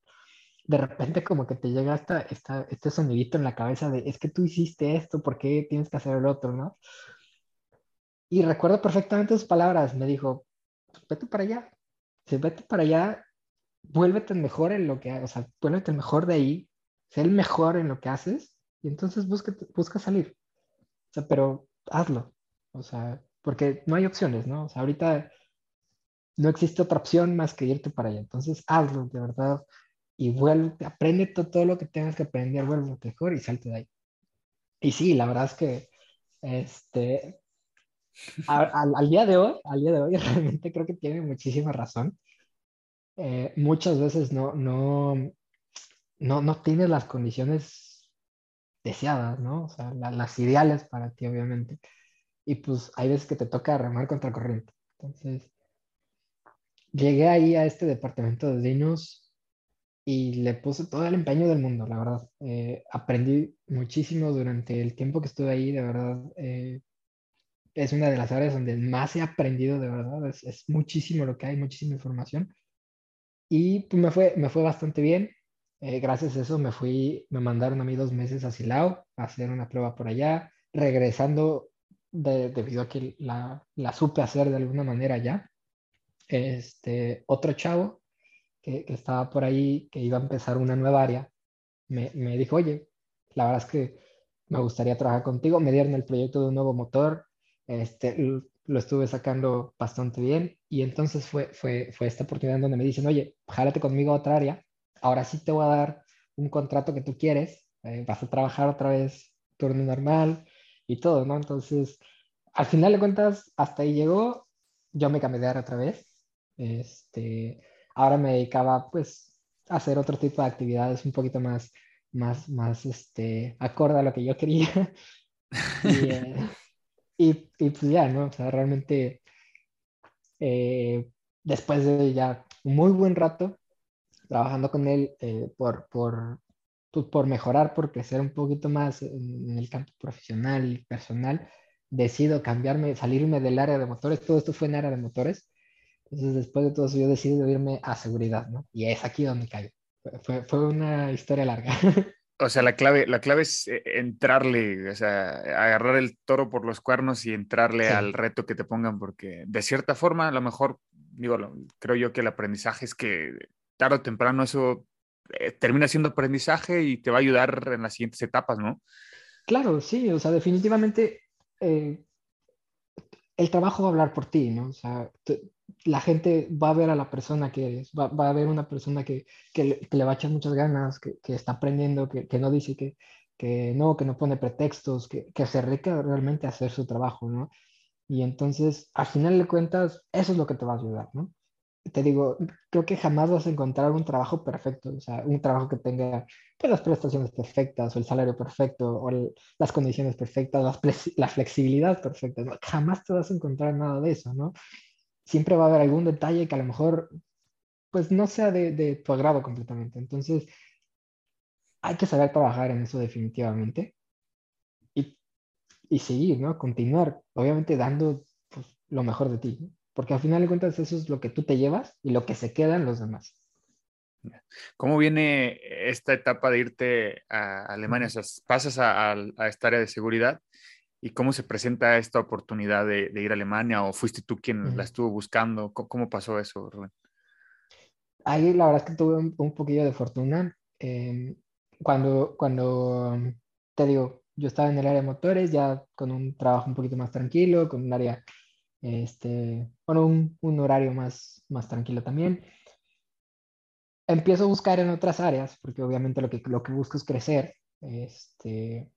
Speaker 2: de repente como que te llega esta, esta, este sonidito en la cabeza de, es que tú hiciste esto, ¿por qué tienes que hacer el otro, no? Y recuerdo perfectamente sus palabras, me dijo, "Pues vete para allá, si vete para allá, vuélvete el mejor en lo que, o sea, vuélvete el mejor de ahí, sé el mejor en lo que haces, y entonces busca, busca salir. O sea, pero hazlo, o sea, porque no hay opciones, ¿no? O sea, ahorita no existe otra opción más que irte para allá, entonces hazlo, de verdad, y vuelve, aprende to- todo lo que tengas que aprender, vuélvete mejor y salte de ahí. Y sí, la verdad es que, este, al, al día de hoy, al día de hoy, realmente creo que tiene muchísima razón. Eh, muchas veces no, no, no, no tienes las condiciones deseadas, ¿no? O sea, la- las ideales para ti, obviamente. Y pues hay veces que te toca remar contra corriente. Entonces, llegué ahí a este departamento de Dinos y le puse todo el empeño del mundo, la verdad. Eh, aprendí muchísimo durante el tiempo que estuve ahí, de verdad. eh, es una de las áreas donde más he aprendido, de verdad. Es, es muchísimo lo que hay, muchísima información. Y pues me fue, me fue bastante bien. Eh, gracias a eso me fui, me mandaron a mí dos meses a Silao a hacer una prueba por allá, regresando de- debido a que la, la supe hacer de alguna manera ya. Este, otro chavo que, que estaba por ahí, que iba a empezar una nueva área, me, me dijo, oye, la verdad es que me gustaría trabajar contigo. Me dieron el proyecto de un nuevo motor, este, lo estuve sacando bastante bien y entonces fue, fue, fue esta oportunidad donde me dicen, oye, jálate conmigo a otra área, ahora sí te voy a dar un contrato que tú quieres, eh, vas a trabajar otra vez turno normal y todo, ¿no? Entonces, al final de cuentas, hasta ahí llegó, yo me cambié de área otra vez, este, ahora me dedicaba pues a hacer otro tipo de actividades un poquito más, más, más, este, acorde a lo que yo quería. Y, eh, y, y pues ya, ¿no? O sea, realmente eh, después de ya un muy buen rato trabajando con él eh, por, por, pues, por mejorar, por crecer un poquito más en, el campo profesional y personal, decido cambiarme, salirme del área de motores. Todo esto fue en área de motores. Entonces, después de todo eso, yo decido irme a seguridad, ¿no? Y es aquí donde caigo. Fue- Fue, una historia larga.
Speaker 1: O sea, la clave, la clave es eh, entrarle, o sea, agarrar el toro por los cuernos y entrarle
Speaker 2: Sí.
Speaker 1: al reto que te pongan, porque de cierta forma, a lo mejor, digo, creo yo que el aprendizaje es que tarde o temprano eso eh, termina siendo aprendizaje y te va a ayudar en las siguientes etapas, ¿no?
Speaker 2: Claro, sí, o sea, definitivamente eh, el trabajo va a hablar por ti, ¿no? O sea, la gente va a ver a la persona que eres, va, va a ver una persona que, que, le, que le va a echar muchas ganas, que, que está aprendiendo, que, no dice que, no, que no pone pretextos, que, que se dedica realmente a hacer su trabajo, ¿no? Y entonces, al final de cuentas, eso es lo que te va a ayudar, ¿no? Te digo, creo que jamás vas a encontrar un trabajo perfecto, o sea, un trabajo que tenga pues, las prestaciones perfectas, o el salario perfecto, o el- las condiciones perfectas, las la flexibilidad perfecta, ¿no? Jamás te vas a encontrar nada de eso, ¿no? Siempre va a haber algún detalle que a lo mejor, pues, no sea de, de tu agrado completamente. Entonces, hay que saber trabajar en eso definitivamente y, y seguir, ¿no? Continuar, obviamente dando pues, lo mejor de ti, ¿no? Porque al final de cuentas eso es lo que tú te llevas y lo que se quedan los demás.
Speaker 1: ¿Cómo viene esta etapa de irte a Alemania? O sea, pasas a, a- a esta área de seguridad y cómo se presenta esta oportunidad de, de ir a Alemania o fuiste tú quien
Speaker 2: Ujú.
Speaker 1: la estuvo buscando? ¿Cómo, cómo pasó eso, Rubén?
Speaker 2: Ahí la verdad es que tuve un, un poquillo de fortuna. eh, cuando, cuando, te digo, yo estaba en el área de motores, ya con un trabajo un poquito más tranquilo, con un área, este, bueno, un, un horario más, más tranquilo también. Empiezo a buscar en otras áreas, porque obviamente lo que, lo que busco es crecer. Este,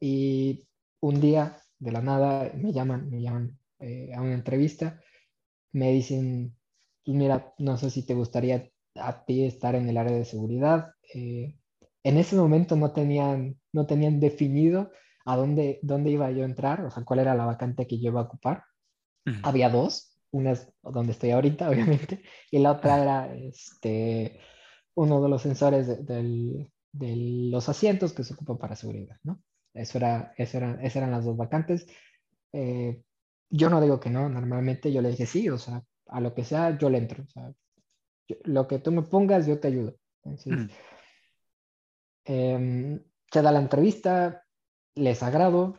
Speaker 2: y un día, de la nada, me llaman, me llaman eh, a una entrevista, me dicen, pues mira, no sé si te gustaría a ti estar en el área de seguridad. Eh, en ese momento no tenían, no tenían definido a dónde, dónde iba yo a entrar, o sea, cuál era la vacante que yo iba a ocupar. Había dos, una es donde estoy ahorita, obviamente, y la otra era este, uno de los sensores de, del- de los asientos que se ocupan para seguridad, ¿no? Eso era, eso era, esas eran las dos vacantes. Eh, yo no digo que no, normalmente yo le dije sí, o sea, a lo que sea, yo le entro. O sea, yo- lo que tú me pongas, yo te ayudo. Entonces, em, se da la entrevista, les agrado,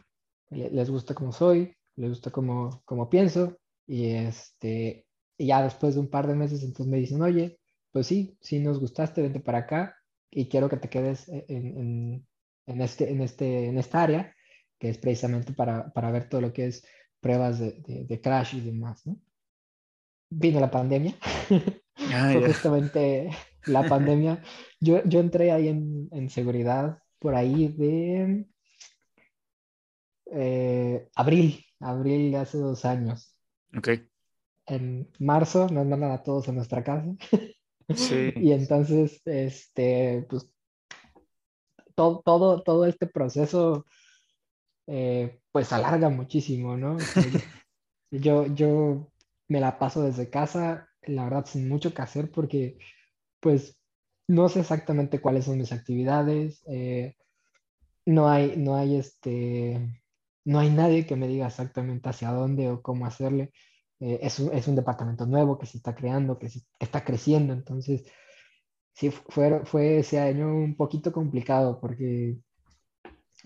Speaker 2: le- les gusta como soy, les gusta como, como pienso, y este, y ya después de un par de meses, entonces me dicen, oye, pues sí, sí nos gustaste, vente para acá, y quiero que te quedes en, en, en este, en, este, en esta área, que es precisamente para, para ver todo lo que es pruebas de, de, de crash y demás, ¿no? Vino la pandemia.
Speaker 1: Ah,
Speaker 2: justamente la pandemia. Yo, yo entré ahí en, en seguridad por ahí de eh, abril, abril de hace dos años.
Speaker 1: Ok.
Speaker 2: En marzo nos mandan a todos a nuestra casa
Speaker 1: Sí.
Speaker 2: y entonces, este, pues todo, todo, todo este proceso eh, pues alarga muchísimo, ¿no? Yo, yo me la paso desde casa, la verdad, sin mucho que hacer porque pues no sé exactamente cuáles son mis actividades, eh, no hay, no hay este, no hay nadie que me diga exactamente hacia dónde o cómo hacerle. Eh, es, un, es, un, departamento nuevo que se está creando, que, se, que está creciendo, entonces sí, fue, fue ese año un poquito complicado porque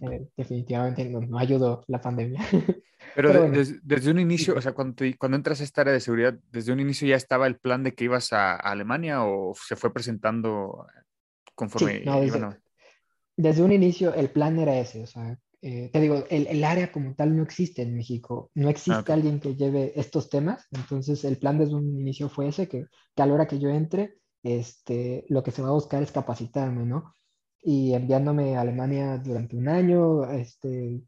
Speaker 2: eh, definitivamente no, no, ayudó la pandemia.
Speaker 1: Pero, Pero bueno. desde, desde, un inicio, o sea, cuando, te, cuando entras a esta área de seguridad, ¿desde un inicio ya estaba el plan de que ibas a, a Alemania o se fue presentando conforme
Speaker 2: sí, no, desde,
Speaker 1: iban a...
Speaker 2: desde, un inicio el plan era ese, o sea, eh, te digo, el, el, área como tal no existe en México, no existe
Speaker 1: Ah, ok.
Speaker 2: alguien que lleve estos temas, entonces el plan desde un inicio fue ese, que, que a la hora que yo entre, este, lo que se va a buscar es capacitarme, ¿no? Y enviándome a Alemania durante un año, este,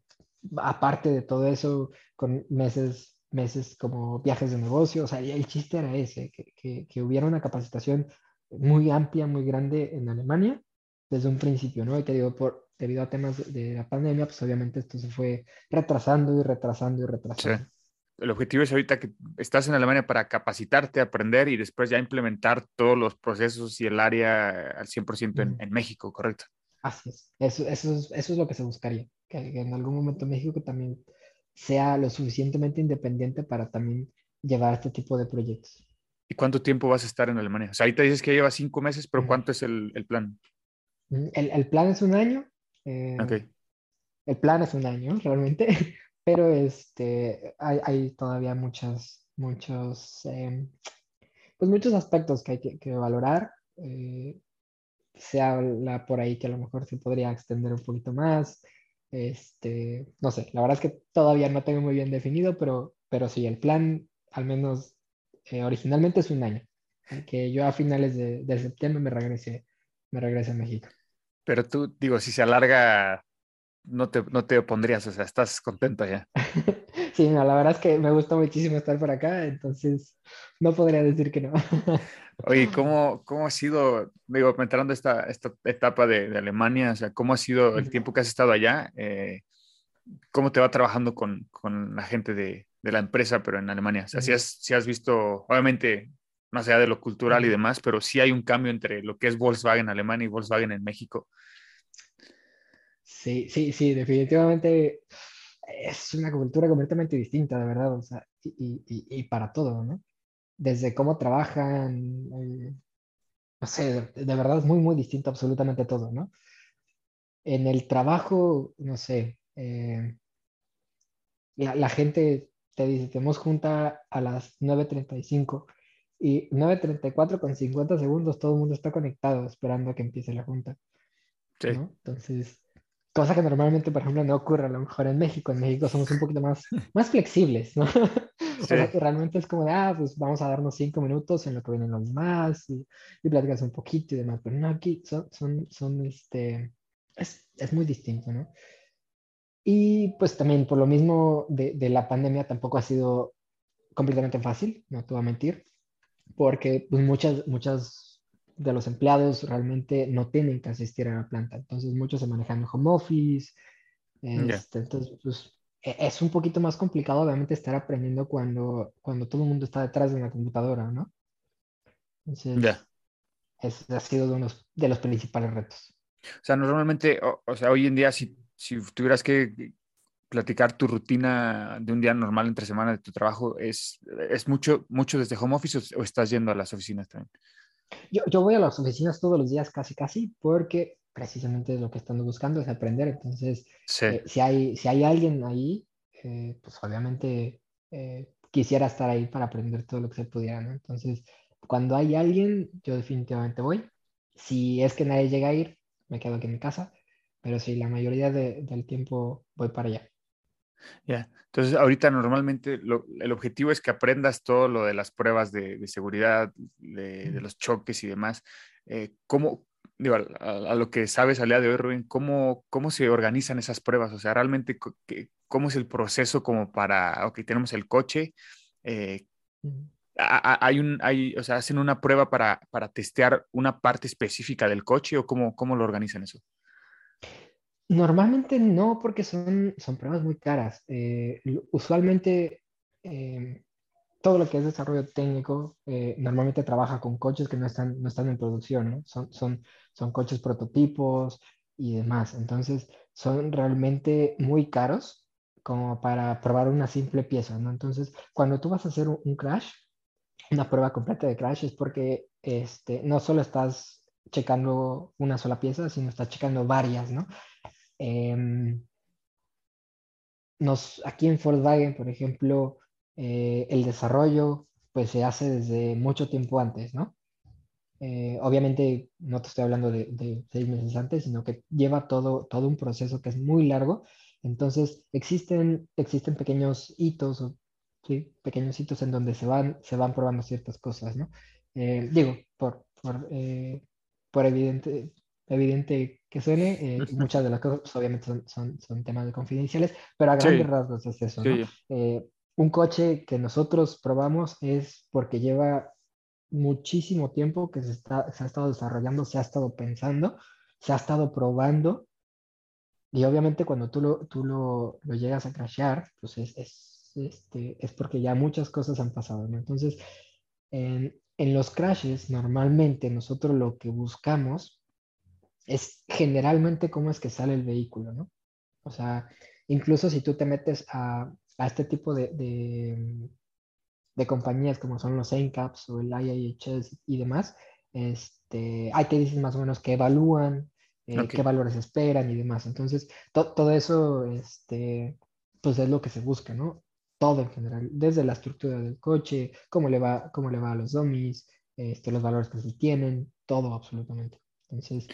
Speaker 2: aparte de todo eso, con meses, meses como viajes de negocio, o sea, el chiste era ese, que, que, que hubiera una capacitación muy amplia, muy grande en Alemania desde un principio, ¿no? Y te digo, por, debido a temas de la pandemia, pues obviamente esto se fue retrasando y retrasando y retrasando.
Speaker 1: Sí. El objetivo es ahorita que estás en Alemania para capacitarte, aprender y después ya implementar todos los procesos y el área al 100% en,
Speaker 2: Ujú.
Speaker 1: en México, ¿correcto?
Speaker 2: Así es. Eso, eso es, eso es lo que se buscaría, que, en algún momento México también sea lo suficientemente independiente para también llevar este tipo de proyectos.
Speaker 1: ¿Y cuánto tiempo vas a estar en Alemania? O sea, ahorita dices que lleva cinco meses, pero. ¿cuánto es el, el plan?
Speaker 2: Mm, El, el plan es un año. Eh. El plan es un año, realmente, pero este, hay, hay todavía muchas, muchos, eh, pues muchos aspectos que hay que, que valorar. eh, se habla por ahí que a lo mejor se podría extender un poquito más. Este, no sé, la verdad es que todavía no tengo muy bien definido, pero, pero sí, el plan, al menos eh, originalmente es un año. Que yo a finales de, de septiembre me regrese, me regrese a México.
Speaker 1: Pero tú, digo, si se alarga, no te, no te opondrías, o sea, estás contento ya.
Speaker 2: Sí, no, la verdad es que me gusta muchísimo estar por acá, entonces no podría decir que no.
Speaker 1: Oye, ¿cómo, cómo ha sido, digo, entrando esta, esta etapa de, de Alemania, o sea, cómo ha sido el tiempo que has estado allá? Eh, ¿Cómo te va trabajando con, con la gente de, de la empresa, pero en Alemania? O sea, si has, si has visto, obviamente, más allá de lo cultural y demás, pero sí hay un cambio entre lo que es Volkswagen Alemania y Volkswagen en México.
Speaker 2: Sí, sí, sí, definitivamente es una cultura completamente distinta, de verdad, o sea, y, y- y- para todo, ¿no? Desde cómo trabajan, eh, no sé, de, de verdad es muy, muy distinto absolutamente todo, ¿no? En el trabajo, no sé, eh, la, la gente te dice, tenemos junta a las 9.35 y 9.34 con 50 segundos todo el mundo está conectado esperando a que empiece la junta.
Speaker 1: Sí.
Speaker 2: ¿no? Entonces, cosa que normalmente, por ejemplo, no ocurre a lo mejor en México. En México somos un poquito más, más flexibles, ¿no? O sea,
Speaker 1: Sí.
Speaker 2: que realmente es como de, ah, pues vamos a darnos cinco minutos en lo que vienen los demás y, y platicas un poquito y demás. Pero no, aquí son, son, son este, es, es muy distinto, ¿no? Y pues también por lo mismo de, de la pandemia tampoco ha sido completamente fácil, no te voy a mentir, porque pues muchas, muchas de los empleados realmente no tienen que asistir a la planta, entonces muchos se manejan en home office, este, entonces pues e- es un poquito más complicado obviamente estar aprendiendo cuando, cuando todo el mundo está detrás de una computadora, ¿no? Entonces, ese ha sido uno de los, de los principales retos.
Speaker 1: O sea, normalmente, o, o sea, hoy en día, si, si tuvieras que platicar tu rutina de un día normal entre semana de tu trabajo, ¿es, es mucho, mucho desde home office o, o estás yendo a las oficinas también?
Speaker 2: Yo, yo voy a las oficinas todos los días, casi, casi, porque precisamente lo que estando buscando es aprender. Entonces,
Speaker 1: Sí.
Speaker 2: eh, si hay, si hay alguien ahí, eh, pues obviamente eh, quisiera estar ahí para aprender todo lo que se pudiera, ¿no? Entonces, cuando hay alguien, yo definitivamente voy. Si es que nadie llega a ir, me quedo aquí en mi casa, pero sí, la mayoría de- del tiempo voy para allá.
Speaker 1: Ya. Entonces, ahorita normalmente lo- el objetivo es que aprendas todo lo de las pruebas de, de seguridad, de, de los choques y demás. Eh, ¿cómo, digo, a, a- lo que sabes al día de hoy, Rubén, ¿cómo, cómo se organizan esas pruebas? O sea, realmente, ¿cómo es el proceso como para, ok, tenemos el coche, eh, hay un, hay, o sea, hacen una prueba para, para testear una parte específica del coche o cómo, cómo lo organizan eso?
Speaker 2: Normalmente no, porque son, son pruebas muy caras. Eh, usualmente eh, todo lo que es desarrollo técnico eh, normalmente trabaja con coches que no están, no están en producción, ¿no? Son, son, son coches prototipos y demás. Entonces, son realmente muy caros como para probar una simple pieza, ¿no? Entonces, cuando tú vas a hacer un, un crash, una prueba completa de crash es porque este, no solo estás checando una sola pieza, sino estás checando varias, ¿no? Em, nos, aquí en Volkswagen, por ejemplo, eh, el desarrollo pues se hace desde mucho tiempo antes, ¿no? Eh, obviamente no te estoy hablando de, de seis meses antes, sino que lleva todo, todo un proceso que es muy largo. Entonces existen, existen pequeños hitos, o, sí, pequeños hitos en donde se van, se van probando ciertas cosas, ¿no? Eh, digo, por, por, eh, por evidente, evidente que suene, eh, muchas de las cosas pues, obviamente son, son, son temas de confidenciales, pero a
Speaker 1: Sí.
Speaker 2: grandes rasgos es eso, ¿no?
Speaker 1: Sí,
Speaker 2: Eh, un coche que nosotros probamos es porque lleva muchísimo tiempo que se, está, se ha estado desarrollando, se ha estado pensando, se ha estado probando. Y obviamente cuando tú lo, tú lo, lo llegas a crashear, pues es, es, este, es porque ya muchas cosas han pasado, ¿no? Entonces, en, en los crashes, normalmente nosotros lo que buscamos es generalmente cómo es que sale el vehículo, ¿no? O sea, incluso si tú te metes a, a este tipo de, de, de compañías como son los NCAPs o el IIHS y demás, este, ahí te dicen más o menos qué evalúan, eh,
Speaker 1: Ok.
Speaker 2: qué valores esperan y demás. Entonces, to- todo eso, este, pues es lo que se busca, ¿no? Todo en general, desde la estructura del coche, cómo le va, cómo le va a los dummies, este, los valores que se tienen, todo absolutamente. Entonces,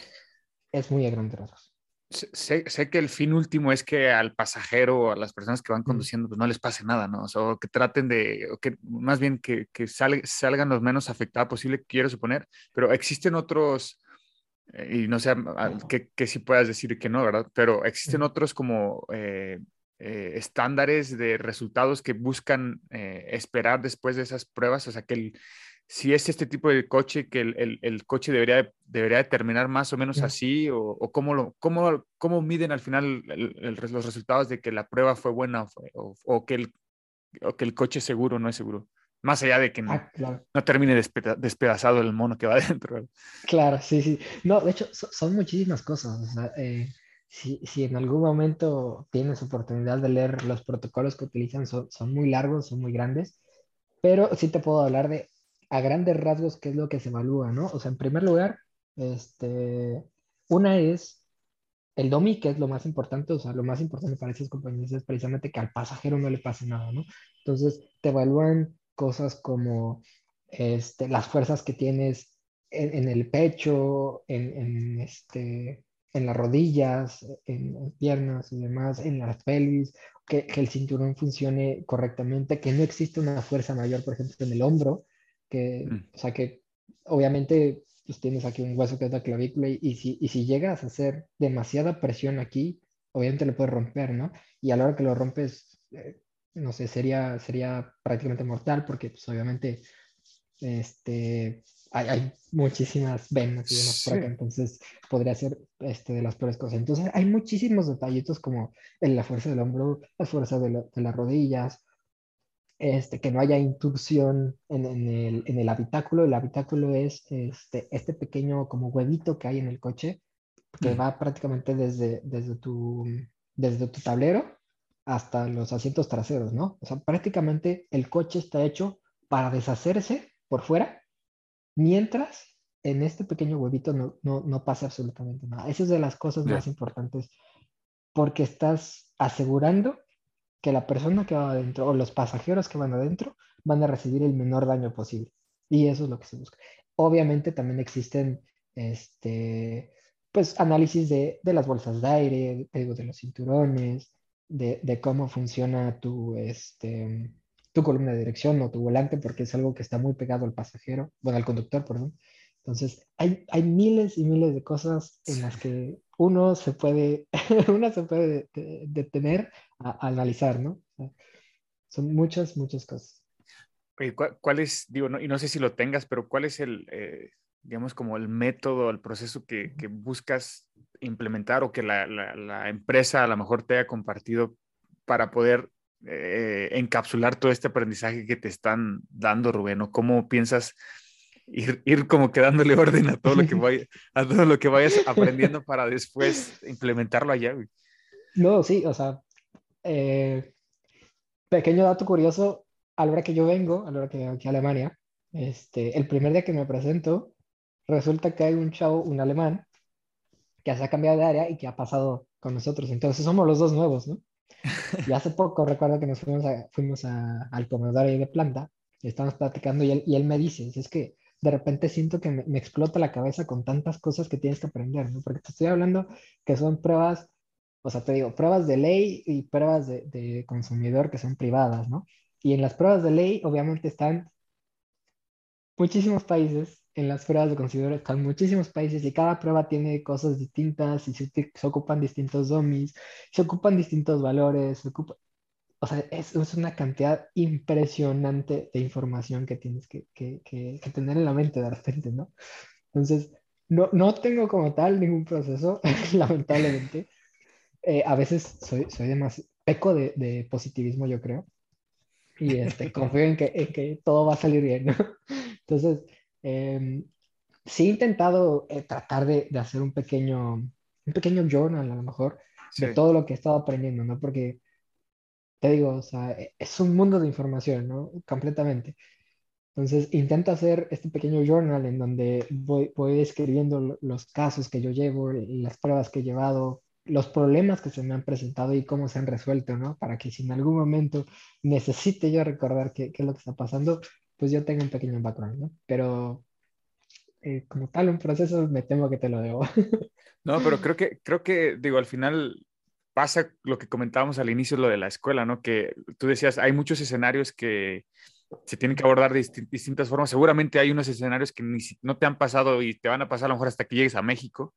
Speaker 2: es muy a grandes rasgos.
Speaker 1: sé, sé- que el fin último es que al pasajero o a las personas que van
Speaker 2: Mm.
Speaker 1: conduciendo pues no les pase nada, ¿no? O sea, que traten de, o que más bien que, que sal- salgan lo menos afectados posible, quiero suponer, pero existen otros, eh, y no sé que, que sí puedas decir que no, ¿verdad? Pero existen
Speaker 2: Mm.
Speaker 1: otros como eh, eh, estándares de resultados que buscan eh, esperar después de esas pruebas, o sea, que el, si es este tipo de coche, que el, el- el coche debería, de- debería de terminar más o menos
Speaker 2: Mm.
Speaker 1: así, o, o cómo, lo, cómo, cómo miden al final el- los resultados de que la prueba fue buena o, fue- o- o que, el, o que el coche es seguro o no es seguro. Más allá de que no,
Speaker 2: Ah, claro.
Speaker 1: no termine despeda- despedazado el mono que va adentro.
Speaker 2: Claro, sí, sí. No, de hecho, so- son muchísimas cosas. O sea, eh, si, si en algún momento tienes oportunidad de leer los protocolos que utilizan, son, son muy largos, son muy grandes, pero sí te puedo hablar de a grandes rasgos qué es lo que se evalúa, ¿no? O sea, en primer lugar, este, una es el DOMI, que es lo más importante, o sea, lo más importante para esas compañías es precisamente que al pasajero no le pase nada, ¿no? Entonces, te evalúan cosas como este, las fuerzas que tienes en, el pecho, en, en, este, en las rodillas, en, en piernas y demás, en las pelvis, que, que el cinturón funcione correctamente, que no existe una fuerza mayor, por ejemplo, en el hombro, que,
Speaker 1: Mm.
Speaker 2: o sea, que obviamente pues tienes aquí un hueso que es la clavícula y, y si, y si llegas a hacer demasiada presión aquí, obviamente lo puedes romper, ¿no? Y a la hora que lo rompes, eh, no sé, sería, sería prácticamente mortal porque pues obviamente este, hay, hay muchísimas venas y demás por acá, entonces podría ser este, de las peores cosas. Entonces hay muchísimos detallitos como en la fuerza del hombro, la fuerza de, la- de las rodillas, este, que no haya intrusión en, en el, en el habitáculo. El habitáculo es este, este pequeño como huevito que hay en el coche, que va prácticamente desde, desde, tu, desde tu tablero hasta los asientos traseros, ¿no? O sea, prácticamente el coche está hecho para deshacerse por fuera, mientras en este pequeño huevito no, no, no pase absolutamente nada. Esa es de las cosas más importantes, porque estás asegurando que la persona que va adentro o los pasajeros que van adentro van a recibir el menor daño posible. Y eso es lo que se busca. Obviamente también existen este, pues, análisis de, de las bolsas de aire, digo, de los cinturones, de, de cómo funciona tu, este, tu columna de dirección o tu volante, porque es algo que está muy pegado al pasajero, bueno, al conductor, perdón. Entonces, hay, hay miles y miles de cosas en las que uno se puede, uno se puede de- detener a, a analizar, ¿no? O sea, son muchas, muchas cosas.
Speaker 1: ¿cuál, cuál es, digo, no, y no sé si lo tengas, pero cuál es el, eh, digamos, como el método, el proceso que, que buscas implementar o que la, la- la empresa a lo mejor te haya compartido para poder eh, encapsular todo este aprendizaje que te están dando, Rubén? ¿O cómo piensas ir, ir como que dándole orden a todo lo que vaya, a todo lo que vayas aprendiendo para después implementarlo allá, güey?
Speaker 2: No, sí, o sea, eh, pequeño dato curioso, a la hora que yo vengo, a la hora que vengo aquí a Alemania, este, el primer día que me presento, resulta que hay un chavo, un alemán, que se ha cambiado de área y que ha pasado con nosotros. Entonces somos los dos nuevos, ¿no? Y hace poco recuerdo que nos fuimos, a- fuimos a- al comedor ahí de planta, y estábamos platicando y él, y él me dice, es que de repente siento que me, me explota la cabeza con tantas cosas que tienes que aprender, ¿no? Porque te estoy hablando que son pruebas o sea, te digo, pruebas de ley y pruebas de, de consumidor que son privadas, ¿no? Y en las pruebas de ley, obviamente, están muchísimos países, en las pruebas de consumidor están muchísimos países y cada prueba tiene cosas distintas y se, se ocupan distintos dummies, se ocupan distintos valores, se ocupa, o sea, es, es una cantidad impresionante de información que tienes que, que, que, que tener en la mente de repente, ¿no? Entonces, no, no tengo como tal ningún proceso, lamentablemente. Eh, a veces soy, soy demasiado, peco de, de positivismo, yo creo. Y este, confío en que, en que todo va a salir bien, ¿no? Entonces, em, sí he intentado eh, tratar de, de hacer un pequeño, un pequeño journal, a lo mejor, de
Speaker 1: Sí.
Speaker 2: todo lo que he estado aprendiendo, ¿no? Porque, te digo, o sea, e- es un mundo de información, ¿no? Completamente. Entonces, intento hacer este pequeño journal en donde voy, voy escribiendo lo- los casos que yo llevo, las pruebas que he llevado, los problemas que se me han presentado y cómo se han resuelto, ¿no? Para que si en algún momento necesite yo recordar qué, qué es lo que está pasando, pues yo tenga un pequeño background, ¿no? Pero eh, como tal, un proceso me temo que te lo debo.
Speaker 1: No, pero creo que, creo que, digo, al final pasa lo que comentábamos al inicio, lo de la escuela, ¿no? Que tú decías, hay muchos escenarios que se tienen que abordar de disti- distintas formas. Seguramente hay unos escenarios que ni no te han pasado y te van a pasar a lo mejor hasta que llegues a México,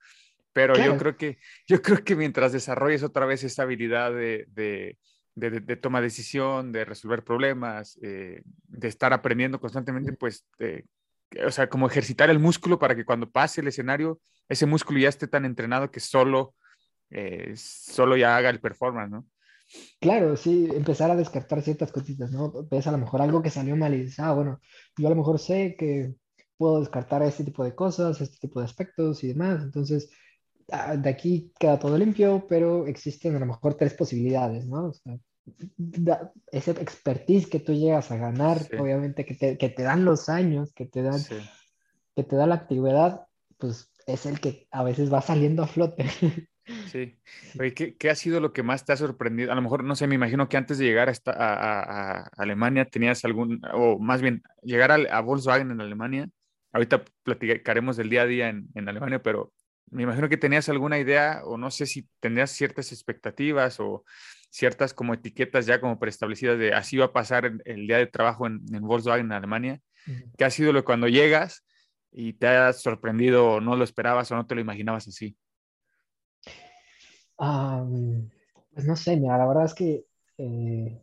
Speaker 1: pero yo
Speaker 2: Claro.
Speaker 1: creo que, yo creo que mientras desarrolles otra vez esa habilidad de, de, de, de- toma de decisión, de resolver problemas, eh, de estar aprendiendo constantemente, pues, eh, o sea, como ejercitar el músculo para que cuando pase el escenario, ese músculo ya esté tan entrenado que solo, eh, solo ya haga el performance, ¿no?
Speaker 2: Claro, sí, empezar a descartar ciertas cositas, ¿no? Ves a lo mejor algo que salió mal y dices, ah, bueno, yo a lo mejor sé que puedo descartar este tipo de cosas, este tipo de aspectos y demás, entonces de aquí queda todo limpio, pero existen a lo mejor tres posibilidades, ¿no? O sea, da- ese expertise que tú llegas a ganar,
Speaker 1: Sí.
Speaker 2: obviamente que te, que te dan los años, que te dan,
Speaker 1: Sí.
Speaker 2: que te da la antigüedad, pues es el que a veces va saliendo a flote.
Speaker 1: Sí. Oye, ¿qué, qué ha sido lo que más te ha sorprendido? A lo mejor, no sé, me imagino que antes de llegar a, esta- a, a- a Alemania tenías algún, o más bien, llegar a, Volkswagen en Alemania. Ahorita platicaremos del día a día en, en Alemania, pero me imagino que tenías alguna idea, o no sé si tenías ciertas expectativas o ciertas como etiquetas ya como preestablecidas de así va a pasar el, día de trabajo en, en Volkswagen en Alemania. ¿Qué ha sido lo cuando llegas y te has sorprendido o no lo esperabas o no te lo imaginabas así?
Speaker 2: Ah, pues no sé, mira, la verdad es que eh,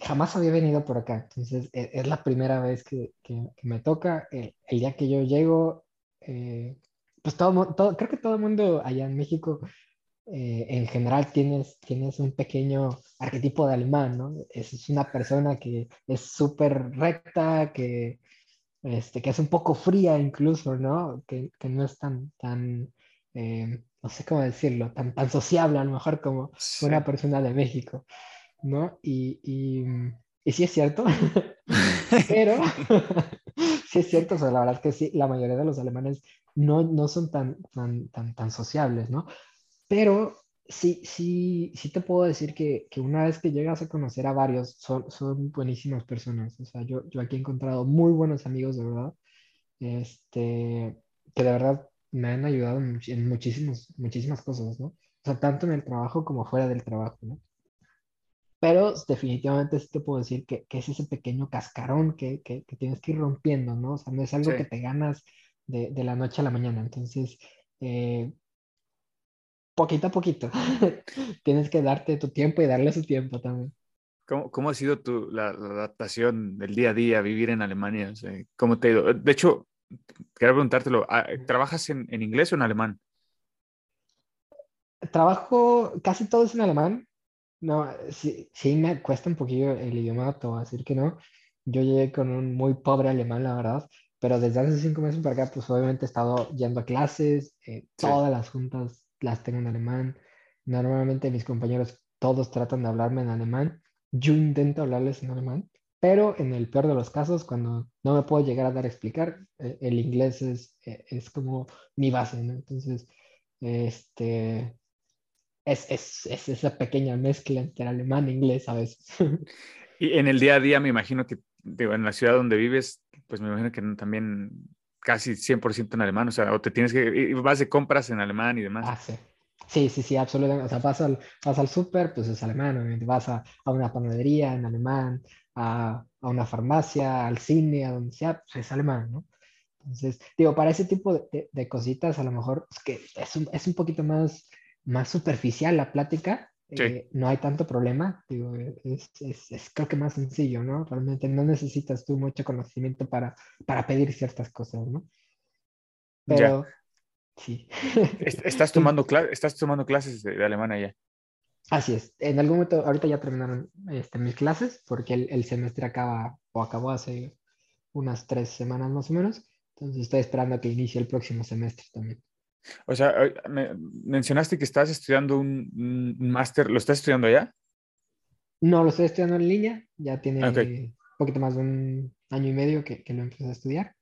Speaker 2: jamás había venido por acá, entonces e- es, la primera vez que, que- que me toca. El, el día que yo llego, eh, pues todo, todo, creo que todo el mundo allá en México, eh, en general, tienes, tienes un pequeño arquetipo de alemán, ¿no? Es, es una persona que es súper recta, que, este, que es un poco fría incluso, ¿no? Que, que no es tan, tan, eh, no sé cómo decirlo, tan, tan sociable a lo mejor como una persona de México, ¿no? Y, y, y sí es cierto, pero sí es cierto, o sea, la verdad es que sí, la mayoría de los alemanes no, no son tan, tan, tan, tan sociables, ¿no? Pero sí, sí, sí te puedo decir que, que una vez que llegas a conocer a varios, son, son buenísimas personas. O sea, yo, yo aquí he encontrado muy buenos amigos, de verdad, este, que de verdad me han ayudado en, en muchísimos, muchísimas cosas, ¿no? O sea, tanto en el trabajo como fuera del trabajo, ¿no? Pero definitivamente sí te puedo decir que, que es ese pequeño cascarón que, que, que tienes que ir rompiendo, ¿no? O sea, no es algo
Speaker 1: Sí.
Speaker 2: que te ganas de, de la noche a la mañana. Entonces, eh, poquito a poquito, tienes que darte tu tiempo y darle su tiempo también.
Speaker 1: ¿Cómo, cómo ha sido tu, la, la adaptación del día a día, vivir en Alemania? O sea, ¿cómo te ha ido? De hecho, quería preguntártelo, ah, ¿trabajas en, en inglés o en alemán?
Speaker 2: trabajo, casi todo es en alemán. No, sí, sí me cuesta un poquillo el idioma, te voy a decir que no. Yo llegué con un muy pobre alemán, la verdad, pero desde hace cinco meses para acá, pues obviamente he estado yendo a clases, eh, todas las juntas las tengo en alemán. Normalmente mis compañeros todos tratan de hablarme en alemán. Yo intento hablarles en alemán, pero en el peor de los casos, cuando no me puedo llegar a dar a explicar, eh, el inglés es, eh, es como mi base, ¿no? Entonces, este, es, es, es esa pequeña mezcla entre alemán e inglés a veces.
Speaker 1: Y en el día a día, me imagino que digo, en la ciudad donde vives, pues me imagino que también casi 100% en alemán, o sea, o te tienes que, vas de compras en alemán y demás.
Speaker 2: Ah, sí. Sí, sí, sí, absolutamente. O sea, vas al, vas al súper, pues es alemán, obviamente. Vas a, a una panadería en alemán, a, a, una farmacia, al cine, a donde sea, pues es alemán, ¿no? Entonces, digo, para ese tipo de, de cositas, a lo mejor es que es un, es un poquito más, más superficial la plática,
Speaker 1: Sí.
Speaker 2: eh, no hay tanto problema, digo, es, es, es, creo que más sencillo, ¿no? Realmente no necesitas tú mucho conocimiento para, para pedir ciertas cosas, ¿no? Pero,
Speaker 1: Ya.
Speaker 2: sí.
Speaker 1: ¿Estás tomando, estás tomando clases de, de alemán allá?
Speaker 2: Así es. En algún momento, ahorita ya terminaron este, mis clases, porque el, el semestre acaba, o acabó hace unas tres semanas más o menos. Entonces estoy esperando a que inicie el próximo semestre también.
Speaker 1: O sea, hoy- me- mencionaste que estás estudiando un, máster, ¿lo estás estudiando allá?
Speaker 2: No, lo estoy estudiando en línea, ya tiene
Speaker 1: Ok.
Speaker 2: un poquito más de un año y medio que, que lo empecé a estudiar.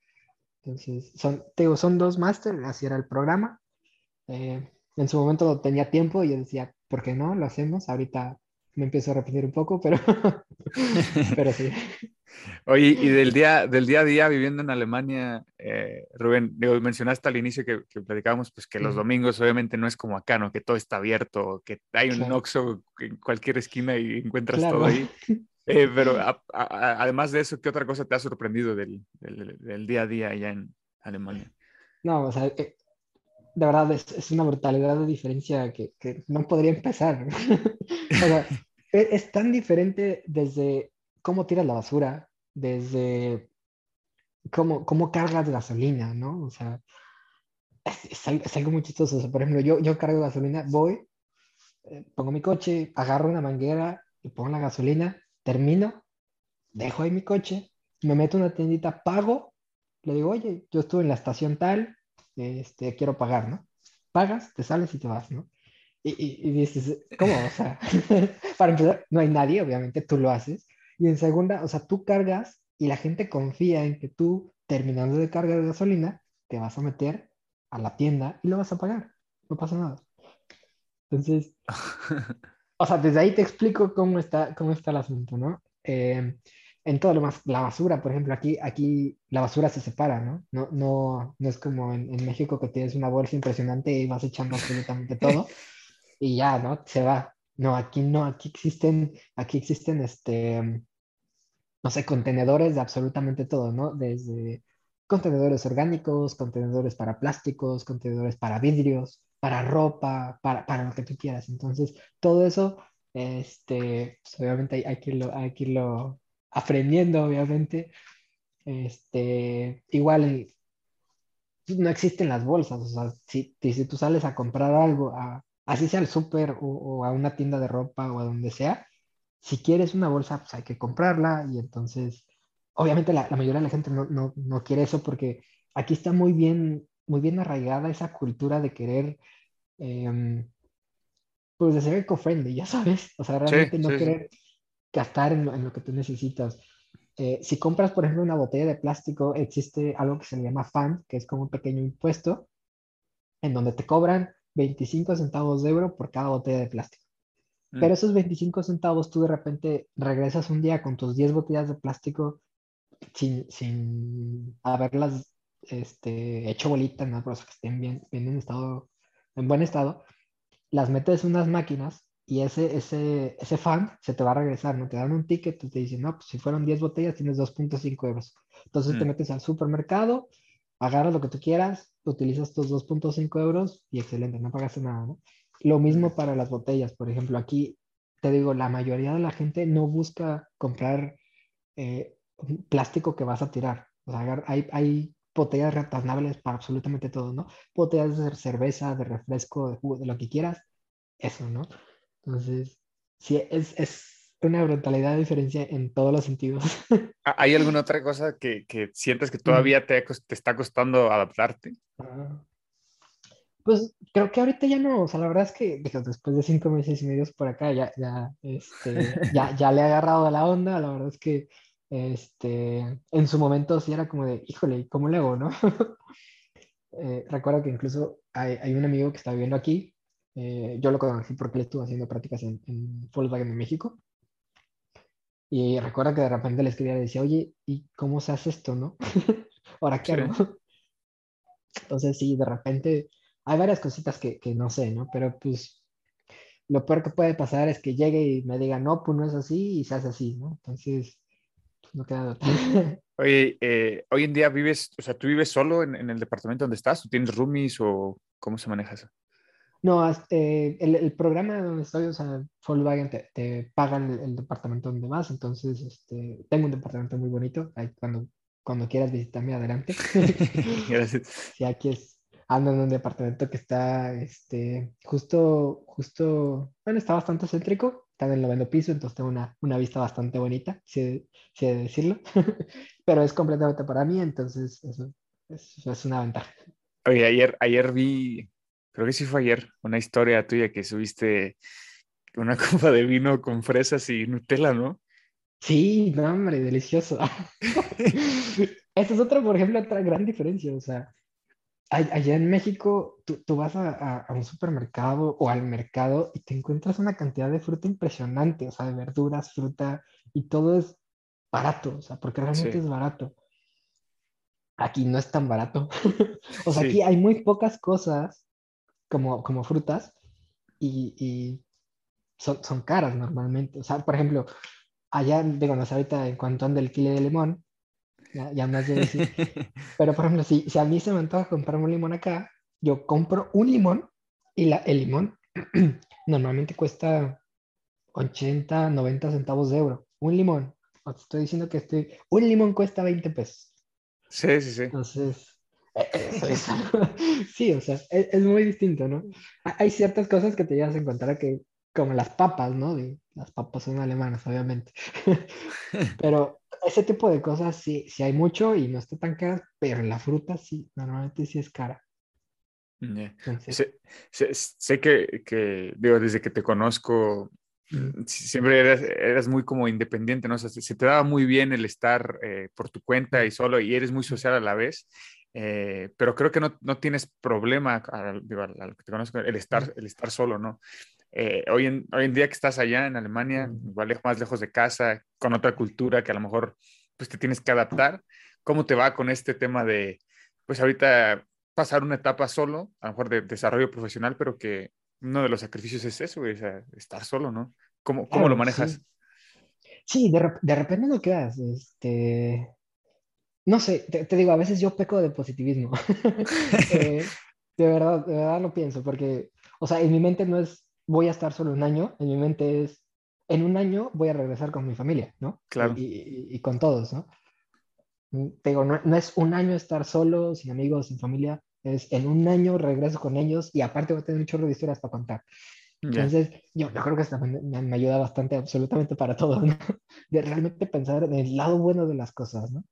Speaker 2: Entonces, son, te digo, son dos máster, así era el programa. Eh, en su momento tenía tiempo y yo decía, ¿por qué no? Lo hacemos. Ahorita me empiezo a repetir un poco, pero, pero sí.
Speaker 1: Oye, y del día, del día a día viviendo en Alemania, eh, Rubén, digo, mencionaste al inicio que, que platicábamos, pues que los domingos obviamente no es como acá, ¿no? Que todo está abierto, que hay un
Speaker 2: Claro.
Speaker 1: Oxxo en cualquier esquina y encuentras
Speaker 2: Claro.
Speaker 1: todo ahí. Eh, pero a- a- además de eso, ¿qué otra cosa te ha sorprendido del, del- del día a día allá en Alemania?
Speaker 2: No, o sea, eh, de verdad es, es una brutalidad de diferencia que, que no podría empezar. O sea, e- es, tan diferente desde cómo tiras la basura, desde cómo, cómo cargas gasolina, ¿no? O sea, es, es algo, es algo muy chistoso. O sea, por ejemplo, yo, yo cargo gasolina, voy, eh, pongo mi coche, agarro una manguera y pongo la gasolina, termino, dejo ahí mi coche, me meto a una tiendita, pago, le digo, oye, yo estuve en la estación tal, este, quiero pagar, ¿no? Pagas, te sales y te vas, ¿no? Y, y- y dices, ¿cómo? O sea, para empezar, no hay nadie, obviamente tú lo haces. Y en segunda, o sea, tú cargas y la gente confía en que tú, terminando de cargar gasolina, te vas a meter a la tienda y lo vas a pagar. No pasa nada. Entonces, o sea, desde ahí te explico cómo está, cómo está el asunto, ¿no? Eh, en todo lo más, la basura, por ejemplo, aquí, aquí la basura se separa, ¿no? No, no, no es como en, en México que tienes una bolsa impresionante y vas echando absolutamente todo y ya, ¿no? Se va. No, aquí no, aquí existen, aquí existen, este, no sé, contenedores de absolutamente todo, ¿no? Desde contenedores orgánicos, contenedores para plásticos, contenedores para vidrios, para ropa, para, para lo que tú quieras. Entonces, todo eso, este, pues, obviamente hay, que irlo, aprendiendo, obviamente. Este, igual no existen las bolsas, o sea, si, si tú sales a comprar algo, a, así sea al súper o, o a una tienda de ropa o a donde sea, si quieres una bolsa, pues hay que comprarla y entonces, obviamente la, la mayoría de la gente no, no, no quiere eso porque aquí está muy bien, muy bien arraigada esa cultura de querer, em, pues de ser eco-friendly, ya sabes, o sea, realmente no
Speaker 1: sí, sí.
Speaker 2: querer gastar en lo, en lo que tú necesitas. Eh, si compras, por ejemplo, una botella de plástico, existe algo que se le llama FAN, que es como un pequeño impuesto, en donde te cobran 25 centavos de euro por cada botella de plástico.
Speaker 1: Mm.
Speaker 2: Pero esos 25 centavos tú de repente regresas un día con tus 10 botellas de plástico sin, sin haberlas este, hecho bolita, ¿no? Pero que estén bien, bien en, estado, en buen estado, las metes en unas máquinas y ese, ese, ese fan se te va a regresar, ¿no? Te dan un ticket, te dicen, no, pues si fueron 10 botellas tienes 2.5 euros. Entonces te
Speaker 1: Mm.
Speaker 2: metes al supermercado, agarras lo que tú quieras, utilizas tus 2.5 euros y excelente, no pagaste nada, ¿no? Lo mismo para las botellas, por ejemplo, aquí te digo, la mayoría de la gente no busca comprar eh, plástico que vas a tirar. O sea, hay, hay botellas retornables para absolutamente todo, ¿no? Botellas de cerveza, de refresco, de jugo, de lo que quieras, eso, ¿no? Entonces, sí, es, es una brutalidad de diferencia en todos los sentidos.
Speaker 1: ¿Hay alguna otra cosa que, que sientes que todavía te, te está costando adaptarte?
Speaker 2: Pues creo que ahorita ya no, o sea, la verdad es que digo, después de cinco meses y medios por acá ya, ya, este, ya, ya le he agarrado la onda, la verdad es que este, en su momento sí era como de, híjole, ¿cómo le hago, no? Eh, recuerdo que incluso hay, hay un amigo que está viviendo aquí, eh, yo lo conocí porque él estuvo haciendo prácticas en, en Volkswagen de México, y recuerdo que de repente le escribía y decía, oye, ¿y cómo se hace esto, no? ¿Ahora qué
Speaker 1: Sí.
Speaker 2: hago? Entonces sí, de repente hay varias cositas que, que no sé, ¿no? Pero pues lo peor que puede pasar es que llegue y me diga, no, pues no es así y se hace así, ¿no? Entonces, pues, no queda otra.
Speaker 1: Oye, eh, hoy en día vives, o sea, ¿tú vives solo en, en el departamento donde estás? ¿O tienes roomies o cómo se maneja eso?
Speaker 2: No, eh, el, el programa donde estoy, o sea, Volkswagen te, te pagan el, el departamento donde vas, entonces este, tengo un departamento muy bonito, ahí cuando, cuando quieras visitarme adelante.
Speaker 1: Gracias.
Speaker 2: Sí, aquí es, ando en un departamento que está, este, justo, justo, bueno, está bastante céntrico, está en el noveno piso, entonces tengo una, una vista bastante bonita, si si he de decirlo, pero es completamente para mí, entonces eso, eso es una ventaja.
Speaker 1: Oye, ayer, ayer vi, creo que sí fue ayer, una historia tuya que subiste una copa de vino con fresas y Nutella, ¿no?
Speaker 2: Sí, no, hombre, delicioso. Esta es otra, por ejemplo, otra gran diferencia, o sea, allá en México tú, tú vas a, a- a un supermercado o al mercado y te encuentras una cantidad de fruta impresionante, o sea, de verduras, fruta, y todo es barato, o sea, porque realmente
Speaker 1: Sí.
Speaker 2: es barato. Aquí no es tan barato. O sea,
Speaker 1: Sí.
Speaker 2: aquí hay muy pocas cosas como, como frutas y, y son, son caras normalmente. O sea, por ejemplo, allá, digo, no sé ahorita en cuanto anda el kilo de limón, ya, ya más de decir, pero por ejemplo, si, si a mí se me antoja comprarme un limón acá, yo compro un limón y la, el limón normalmente cuesta 80, 90 centavos de euro. Un limón. O te estoy diciendo que este, un limón cuesta 20 pesos.
Speaker 1: Sí, sí, sí.
Speaker 2: Entonces, eso sí, o sea, es, es muy distinto, ¿no? Ha- Hay ciertas cosas que te llegas a encontrar que, como las papas, ¿no? De- las papas son alemanas, obviamente. Pero ese tipo de cosas sí, sí hay mucho y no está tan caras, pero la fruta sí, normalmente sí es cara. Entonces,
Speaker 1: Sé, sé- sé que, que, digo, desde que te conozco,
Speaker 2: mm,
Speaker 1: si- siempre eras, eras muy como independiente, ¿no? O sea, se, se te daba muy bien el estar eh, por tu cuenta y solo, y eres muy social a la vez, eh, pero creo que no, no tienes problema, a, digo, a lo que te conozco, el estar, el estar solo, ¿no? Eh, hoy, en, hoy en día que estás allá en Alemania, igual más lejos de casa, con otra cultura que a lo mejor pues te tienes que adaptar, ¿cómo te va con este tema de, pues ahorita pasar una etapa solo, a lo mejor de desarrollo profesional, pero que uno de los sacrificios es eso, sea, estar solo, ¿no? ¿Cómo, cómo lo
Speaker 2: claro,
Speaker 1: manejas?
Speaker 2: sí. Sí, de, de repente no quedas, este, no sé, te, te digo, a veces yo peco de positivismo. Eh, de verdad, de verdad lo pienso, porque, o sea, en mi mente no es voy a estar solo un año, en mi mente es en un año voy a regresar con mi familia, ¿no?
Speaker 1: Claro.
Speaker 2: Y, y- y con todos, ¿no? Te digo, no, no es un año estar solo, sin amigos, sin familia, es en un año regreso con ellos y aparte voy a tener un chorro de historias para contar. Entonces, yo, yo creo que esto me, me- me ayuda bastante, absolutamente para todo, ¿no? De realmente pensar en el lado bueno de las cosas, ¿no?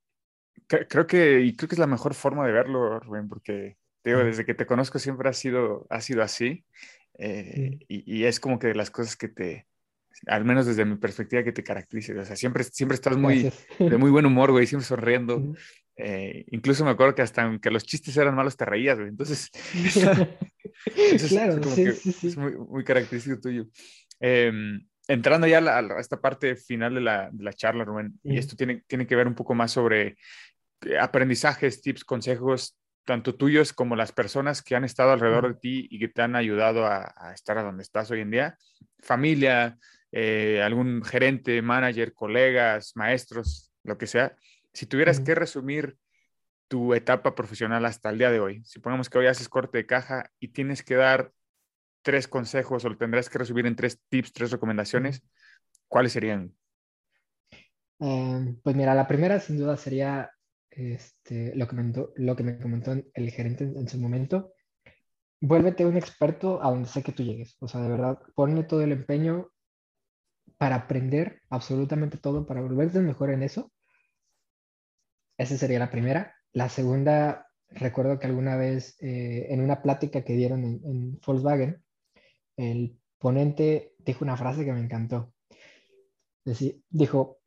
Speaker 1: Cre- Creo que, y creo que es la mejor forma de verlo, Rubén, porque te digo, desde que te conozco siempre ha sido, ha sido así. eh,
Speaker 2: Mm.
Speaker 1: y, y es como que de las cosas que te, al menos desde mi perspectiva, que te caracteriza. O sea, siempre, siempre estás muy,
Speaker 2: Gracias.
Speaker 1: de muy buen humor, güey, siempre sonriendo. Eh, incluso me acuerdo que hasta aunque los chistes eran malos, te reías, güey. Entonces, eso es
Speaker 2: claro,
Speaker 1: como
Speaker 2: sí,
Speaker 1: que
Speaker 2: sí, sí.
Speaker 1: es muy, muy característico tuyo. Em, entrando ya a, la- a esta parte final de la, de la charla, Rubén, y esto tiene, tiene que ver un poco más sobre eh, aprendizajes, tips, consejos, tanto tuyos como las personas que han estado alrededor de ti y que te han ayudado a, a estar a donde estás hoy en día. Familia, eh, algún gerente, manager, colegas, maestros, lo que sea. Si tuvieras que resumir tu etapa profesional hasta el día de hoy, si ponemos que hoy haces corte de caja y tienes que dar tres consejos o lo tendrás que resumir en tres tips, tres recomendaciones, ¿cuáles serían?
Speaker 2: Eh, pues mira, la primera sin duda sería este, lo, que me, comentó el gerente en, su momento. vuélvete un experto a donde sé que tú llegues. O sea, de verdad, ponle todo el empeño para aprender absolutamente todo, para volverte mejor en eso. Esa sería la primera. La segunda, recuerdo que alguna vez eh, en una plática que dieron en, en Volkswagen, el ponente dijo una frase que me encantó. Dijo,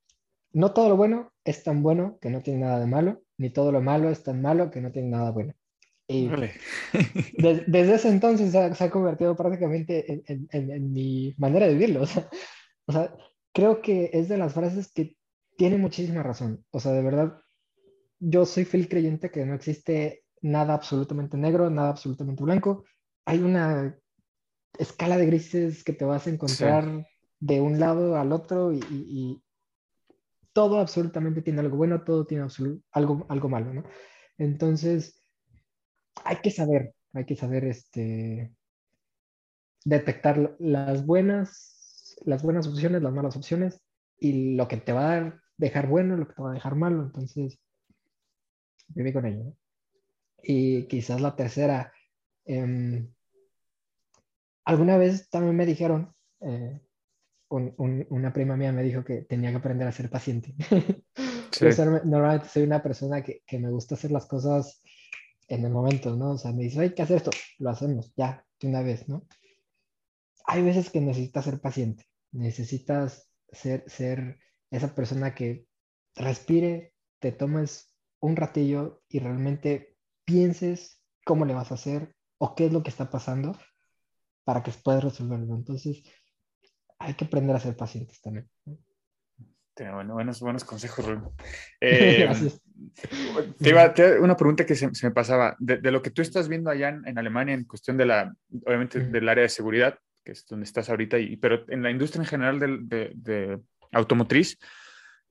Speaker 2: no todo lo bueno es tan bueno que no tiene nada de malo, ni todo lo malo es tan malo que no tiene nada bueno. Y de- desde ese entonces se ha, se ha convertido prácticamente en, en- en- en mi manera de vivirlo. O sea, o sea, creo que es de las frases que tiene muchísima razón. O sea, de verdad, yo soy fiel creyente que no existe nada absolutamente negro, nada absolutamente blanco. Hay una escala de grises que te vas a encontrar de un lado al otro y todo absolutamente tiene algo bueno, todo tiene algo, algo malo, ¿no? Entonces, hay que saber, hay que saber este, detectar las buenas, las buenas opciones, las malas opciones y lo que te va a dejar bueno, lo que te va a dejar malo. Entonces, viví con ello. ¿no? Y quizás la tercera, em, alguna vez también me dijeron, eh, un- un- una prima mía me dijo que tenía que aprender a ser paciente.
Speaker 1: Sí.
Speaker 2: Normalmente soy una persona que, que me gusta hacer las cosas en el momento, ¿no? O sea, me dice, hay que hacer esto, lo hacemos, ya, de una vez, ¿no? Hay veces que necesitas ser paciente, necesitas ser, ser esa persona que respire, te tomes un ratillo y realmente pienses cómo le vas a hacer o qué es lo que está pasando para que puedas resolverlo. Entonces, hay que aprender a ser pacientes también. ¿no?
Speaker 1: Te- bueno, buenos, buenos consejos, Rubén. Eh,
Speaker 2: Gracias.
Speaker 1: Te iba, te- una pregunta que se, se me pasaba. De, de lo que tú estás viendo allá en, en Alemania en cuestión de la, obviamente, del área de seguridad, que es donde estás ahorita, y, pero en la industria en general del- de, de automotriz,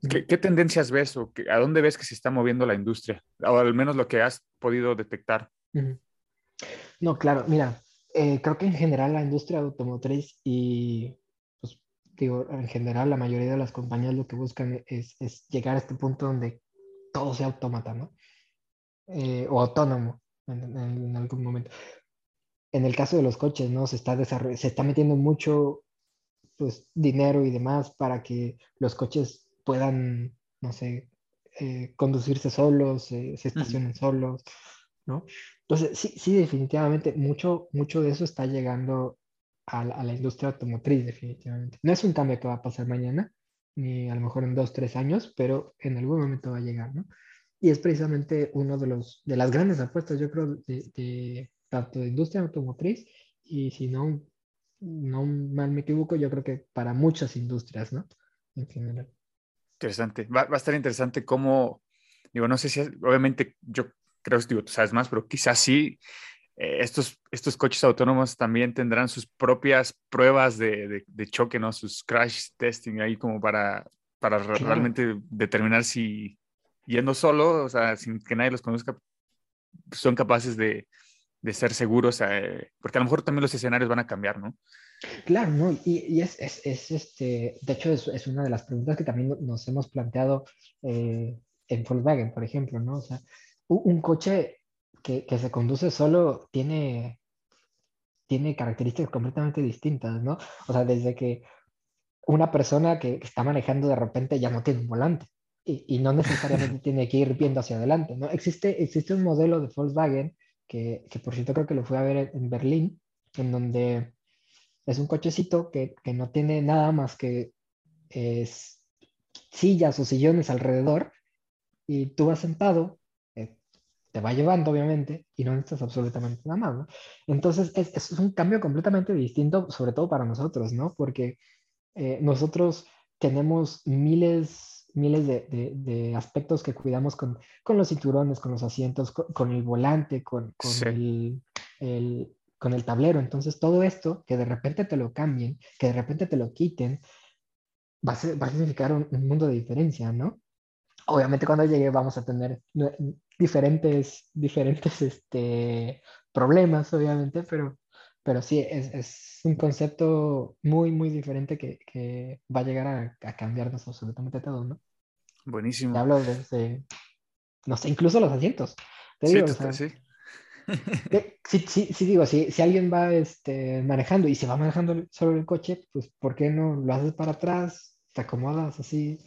Speaker 1: ¿qué, qué tendencias ves o qué- a dónde ves que se está moviendo la industria? O al menos lo que has podido detectar.
Speaker 2: No, claro, mira, eh, creo que en general la industria automotriz y, digo, en general la mayoría de las compañías lo que buscan es, es llegar a este punto donde todo sea autómata, ¿no? Eh, o autónomo en, en- en algún momento. En el caso de los coches, ¿no? Se está se está metiendo mucho, pues, dinero y demás para que los coches puedan, no sé, eh, conducirse solos, eh, se estacionen solos, ¿no? Entonces, sí, sí, definitivamente, mucho, mucho de eso está llegando a a la industria automotriz, definitivamente. No es un cambio que va a pasar mañana, ni a lo mejor en dos, tres años, pero en algún momento va a llegar, ¿no? Y es precisamente uno de los, de las grandes apuestas, yo creo, de, de tanto de industria automotriz y si no, no mal me equivoco, yo creo que para muchas industrias, ¿no? En general.
Speaker 1: Interesante. Va, va a estar interesante cómo, digo, no sé si, obviamente, yo creo digo, tú sabes más, pero quizás sí, eh, estos, estos coches autónomos también tendrán sus propias pruebas de, de- de choque, ¿no? Sus crash testing ahí como para, para
Speaker 2: Claro.
Speaker 1: realmente determinar si yendo solo, o sea, sin que nadie los conozca, son capaces de, de ser seguros, eh, porque a lo mejor también los escenarios van a cambiar, ¿no?
Speaker 2: Claro, ¿no? Y, y es, es, es, este, de hecho, es, es una de las preguntas que también no- nos hemos planteado eh, en Volkswagen, por ejemplo, ¿no? O sea, u- un coche que, que se conduce solo tiene, tiene características completamente distintas, ¿no? O sea, desde que una persona que, está manejando de repente ya no tiene un volante y, y no necesariamente tiene que ir viendo hacia adelante, ¿no? Existe, existe un modelo de Volkswagen que, que por cierto creo que lo fui a ver en, Berlín, en donde es un cochecito que, que no tiene nada más que es, sillas o sillones alrededor y tú vas sentado, te va llevando obviamente y no necesitas absolutamente nada más, ¿no? Entonces es, es un cambio completamente distinto, sobre todo para nosotros, ¿no? Porque eh, nosotros tenemos miles, miles de, de- de aspectos que cuidamos con, con los cinturones, con los asientos, con, con el volante, con, con
Speaker 1: Sí.
Speaker 2: el, el- con el tablero. Entonces, todo esto, que de repente te lo cambien, que de repente te lo quiten, va a, ser- va a significar un, un mundo de diferencia, ¿no? Obviamente cuando llegue vamos a tener diferentes, diferentes este, problemas, obviamente, pero, pero sí, es, es un concepto muy, muy diferente que, que va a llegar a, a cambiarnos absolutamente todo, ¿no?
Speaker 1: Buenísimo.
Speaker 2: Te hablo desde, no sé, incluso los asientos. Te
Speaker 1: Sí,
Speaker 2: digo, o
Speaker 1: tú-
Speaker 2: sea,
Speaker 1: sí.
Speaker 2: Que- Sí, sí, sí digo, si, si alguien va este, manejando y se va manejando sobre el coche, pues ¿por qué no lo haces para atrás? Te acomodas así,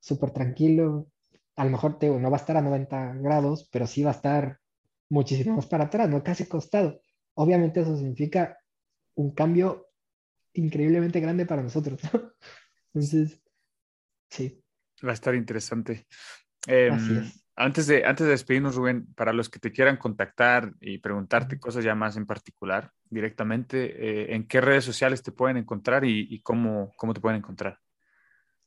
Speaker 2: súper tranquilo. A lo mejor te digo, no va a estar a 90 grados, pero sí va a estar muchísimo más para atrás, no casi costado. Obviamente eso significa un cambio increíblemente grande para nosotros, ¿no? Entonces, sí,
Speaker 1: Va a estar interesante.
Speaker 2: Así es.
Speaker 1: Antes de, antes de despedirnos, Rubén, para los que te quieran contactar y preguntarte cosas ya más en particular, directamente, eh, ¿en qué redes sociales te pueden encontrar y, y cómo, cómo te pueden encontrar?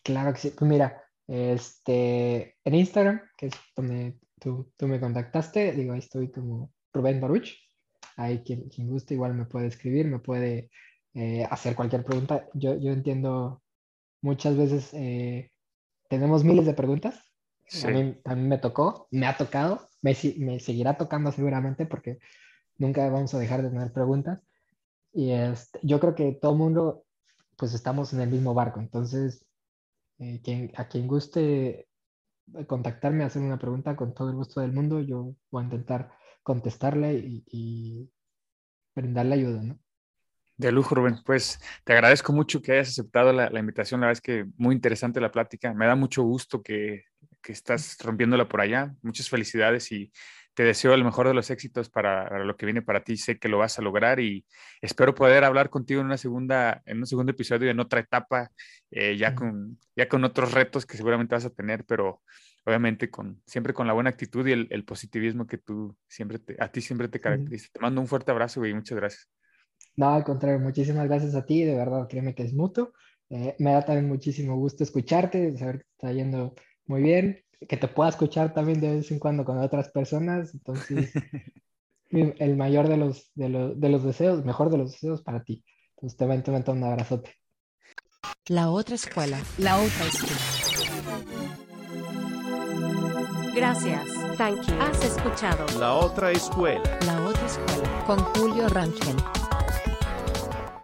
Speaker 2: claro que sí. Pues mira, este, en Instagram, que es donde tú, tú me contactaste, digo, ahí estoy como Rubén Baruch. Ahí quien, quien guste igual me puede escribir, me puede eh, hacer cualquier pregunta. Yo, yo entiendo muchas veces eh, tenemos miles de preguntas.
Speaker 1: Sí.
Speaker 2: A mí, a mí me tocó, me ha tocado, me, me seguirá tocando seguramente porque nunca vamos a dejar de tener preguntas. Y este, yo creo que todo el mundo, pues estamos en el mismo barco. Entonces, eh, quien, a quien guste contactarme, hacer una pregunta con todo el gusto del mundo, yo voy a intentar contestarle y, y brindarle ayuda, ¿no?
Speaker 1: De lujo, Rubén. Pues te agradezco mucho que hayas aceptado la, la invitación. La verdad es que muy interesante la plática. Me da mucho gusto que, que estás rompiéndola por allá. Muchas felicidades y te deseo el mejor de los éxitos para, para lo que viene para ti. Sé que lo vas a lograr y espero poder hablar contigo en una segunda, en un segundo episodio, en otra etapa, eh, ya, con, ya con otros retos que seguramente vas a tener, pero obviamente con, siempre con la buena actitud y el, el positivismo que tú siempre te, a ti siempre te caracteriza. Te mando un fuerte abrazo y muchas gracias.
Speaker 2: No, al contrario, muchísimas gracias a ti, de verdad, créeme que es mutuo. Eh, me da también muchísimo gusto escucharte, saber que te está yendo muy bien, que te pueda escuchar también de vez en cuando con otras personas. Entonces, el mayor de los, de los, de los deseos, mejor de los deseos para ti. Entonces, te mando, te mando un abrazote.
Speaker 3: La otra escuela.
Speaker 4: La otra escuela. Gracias.
Speaker 5: Thank you.
Speaker 4: Has escuchado
Speaker 6: La otra escuela.
Speaker 3: La otra escuela. Con Julio Rangel.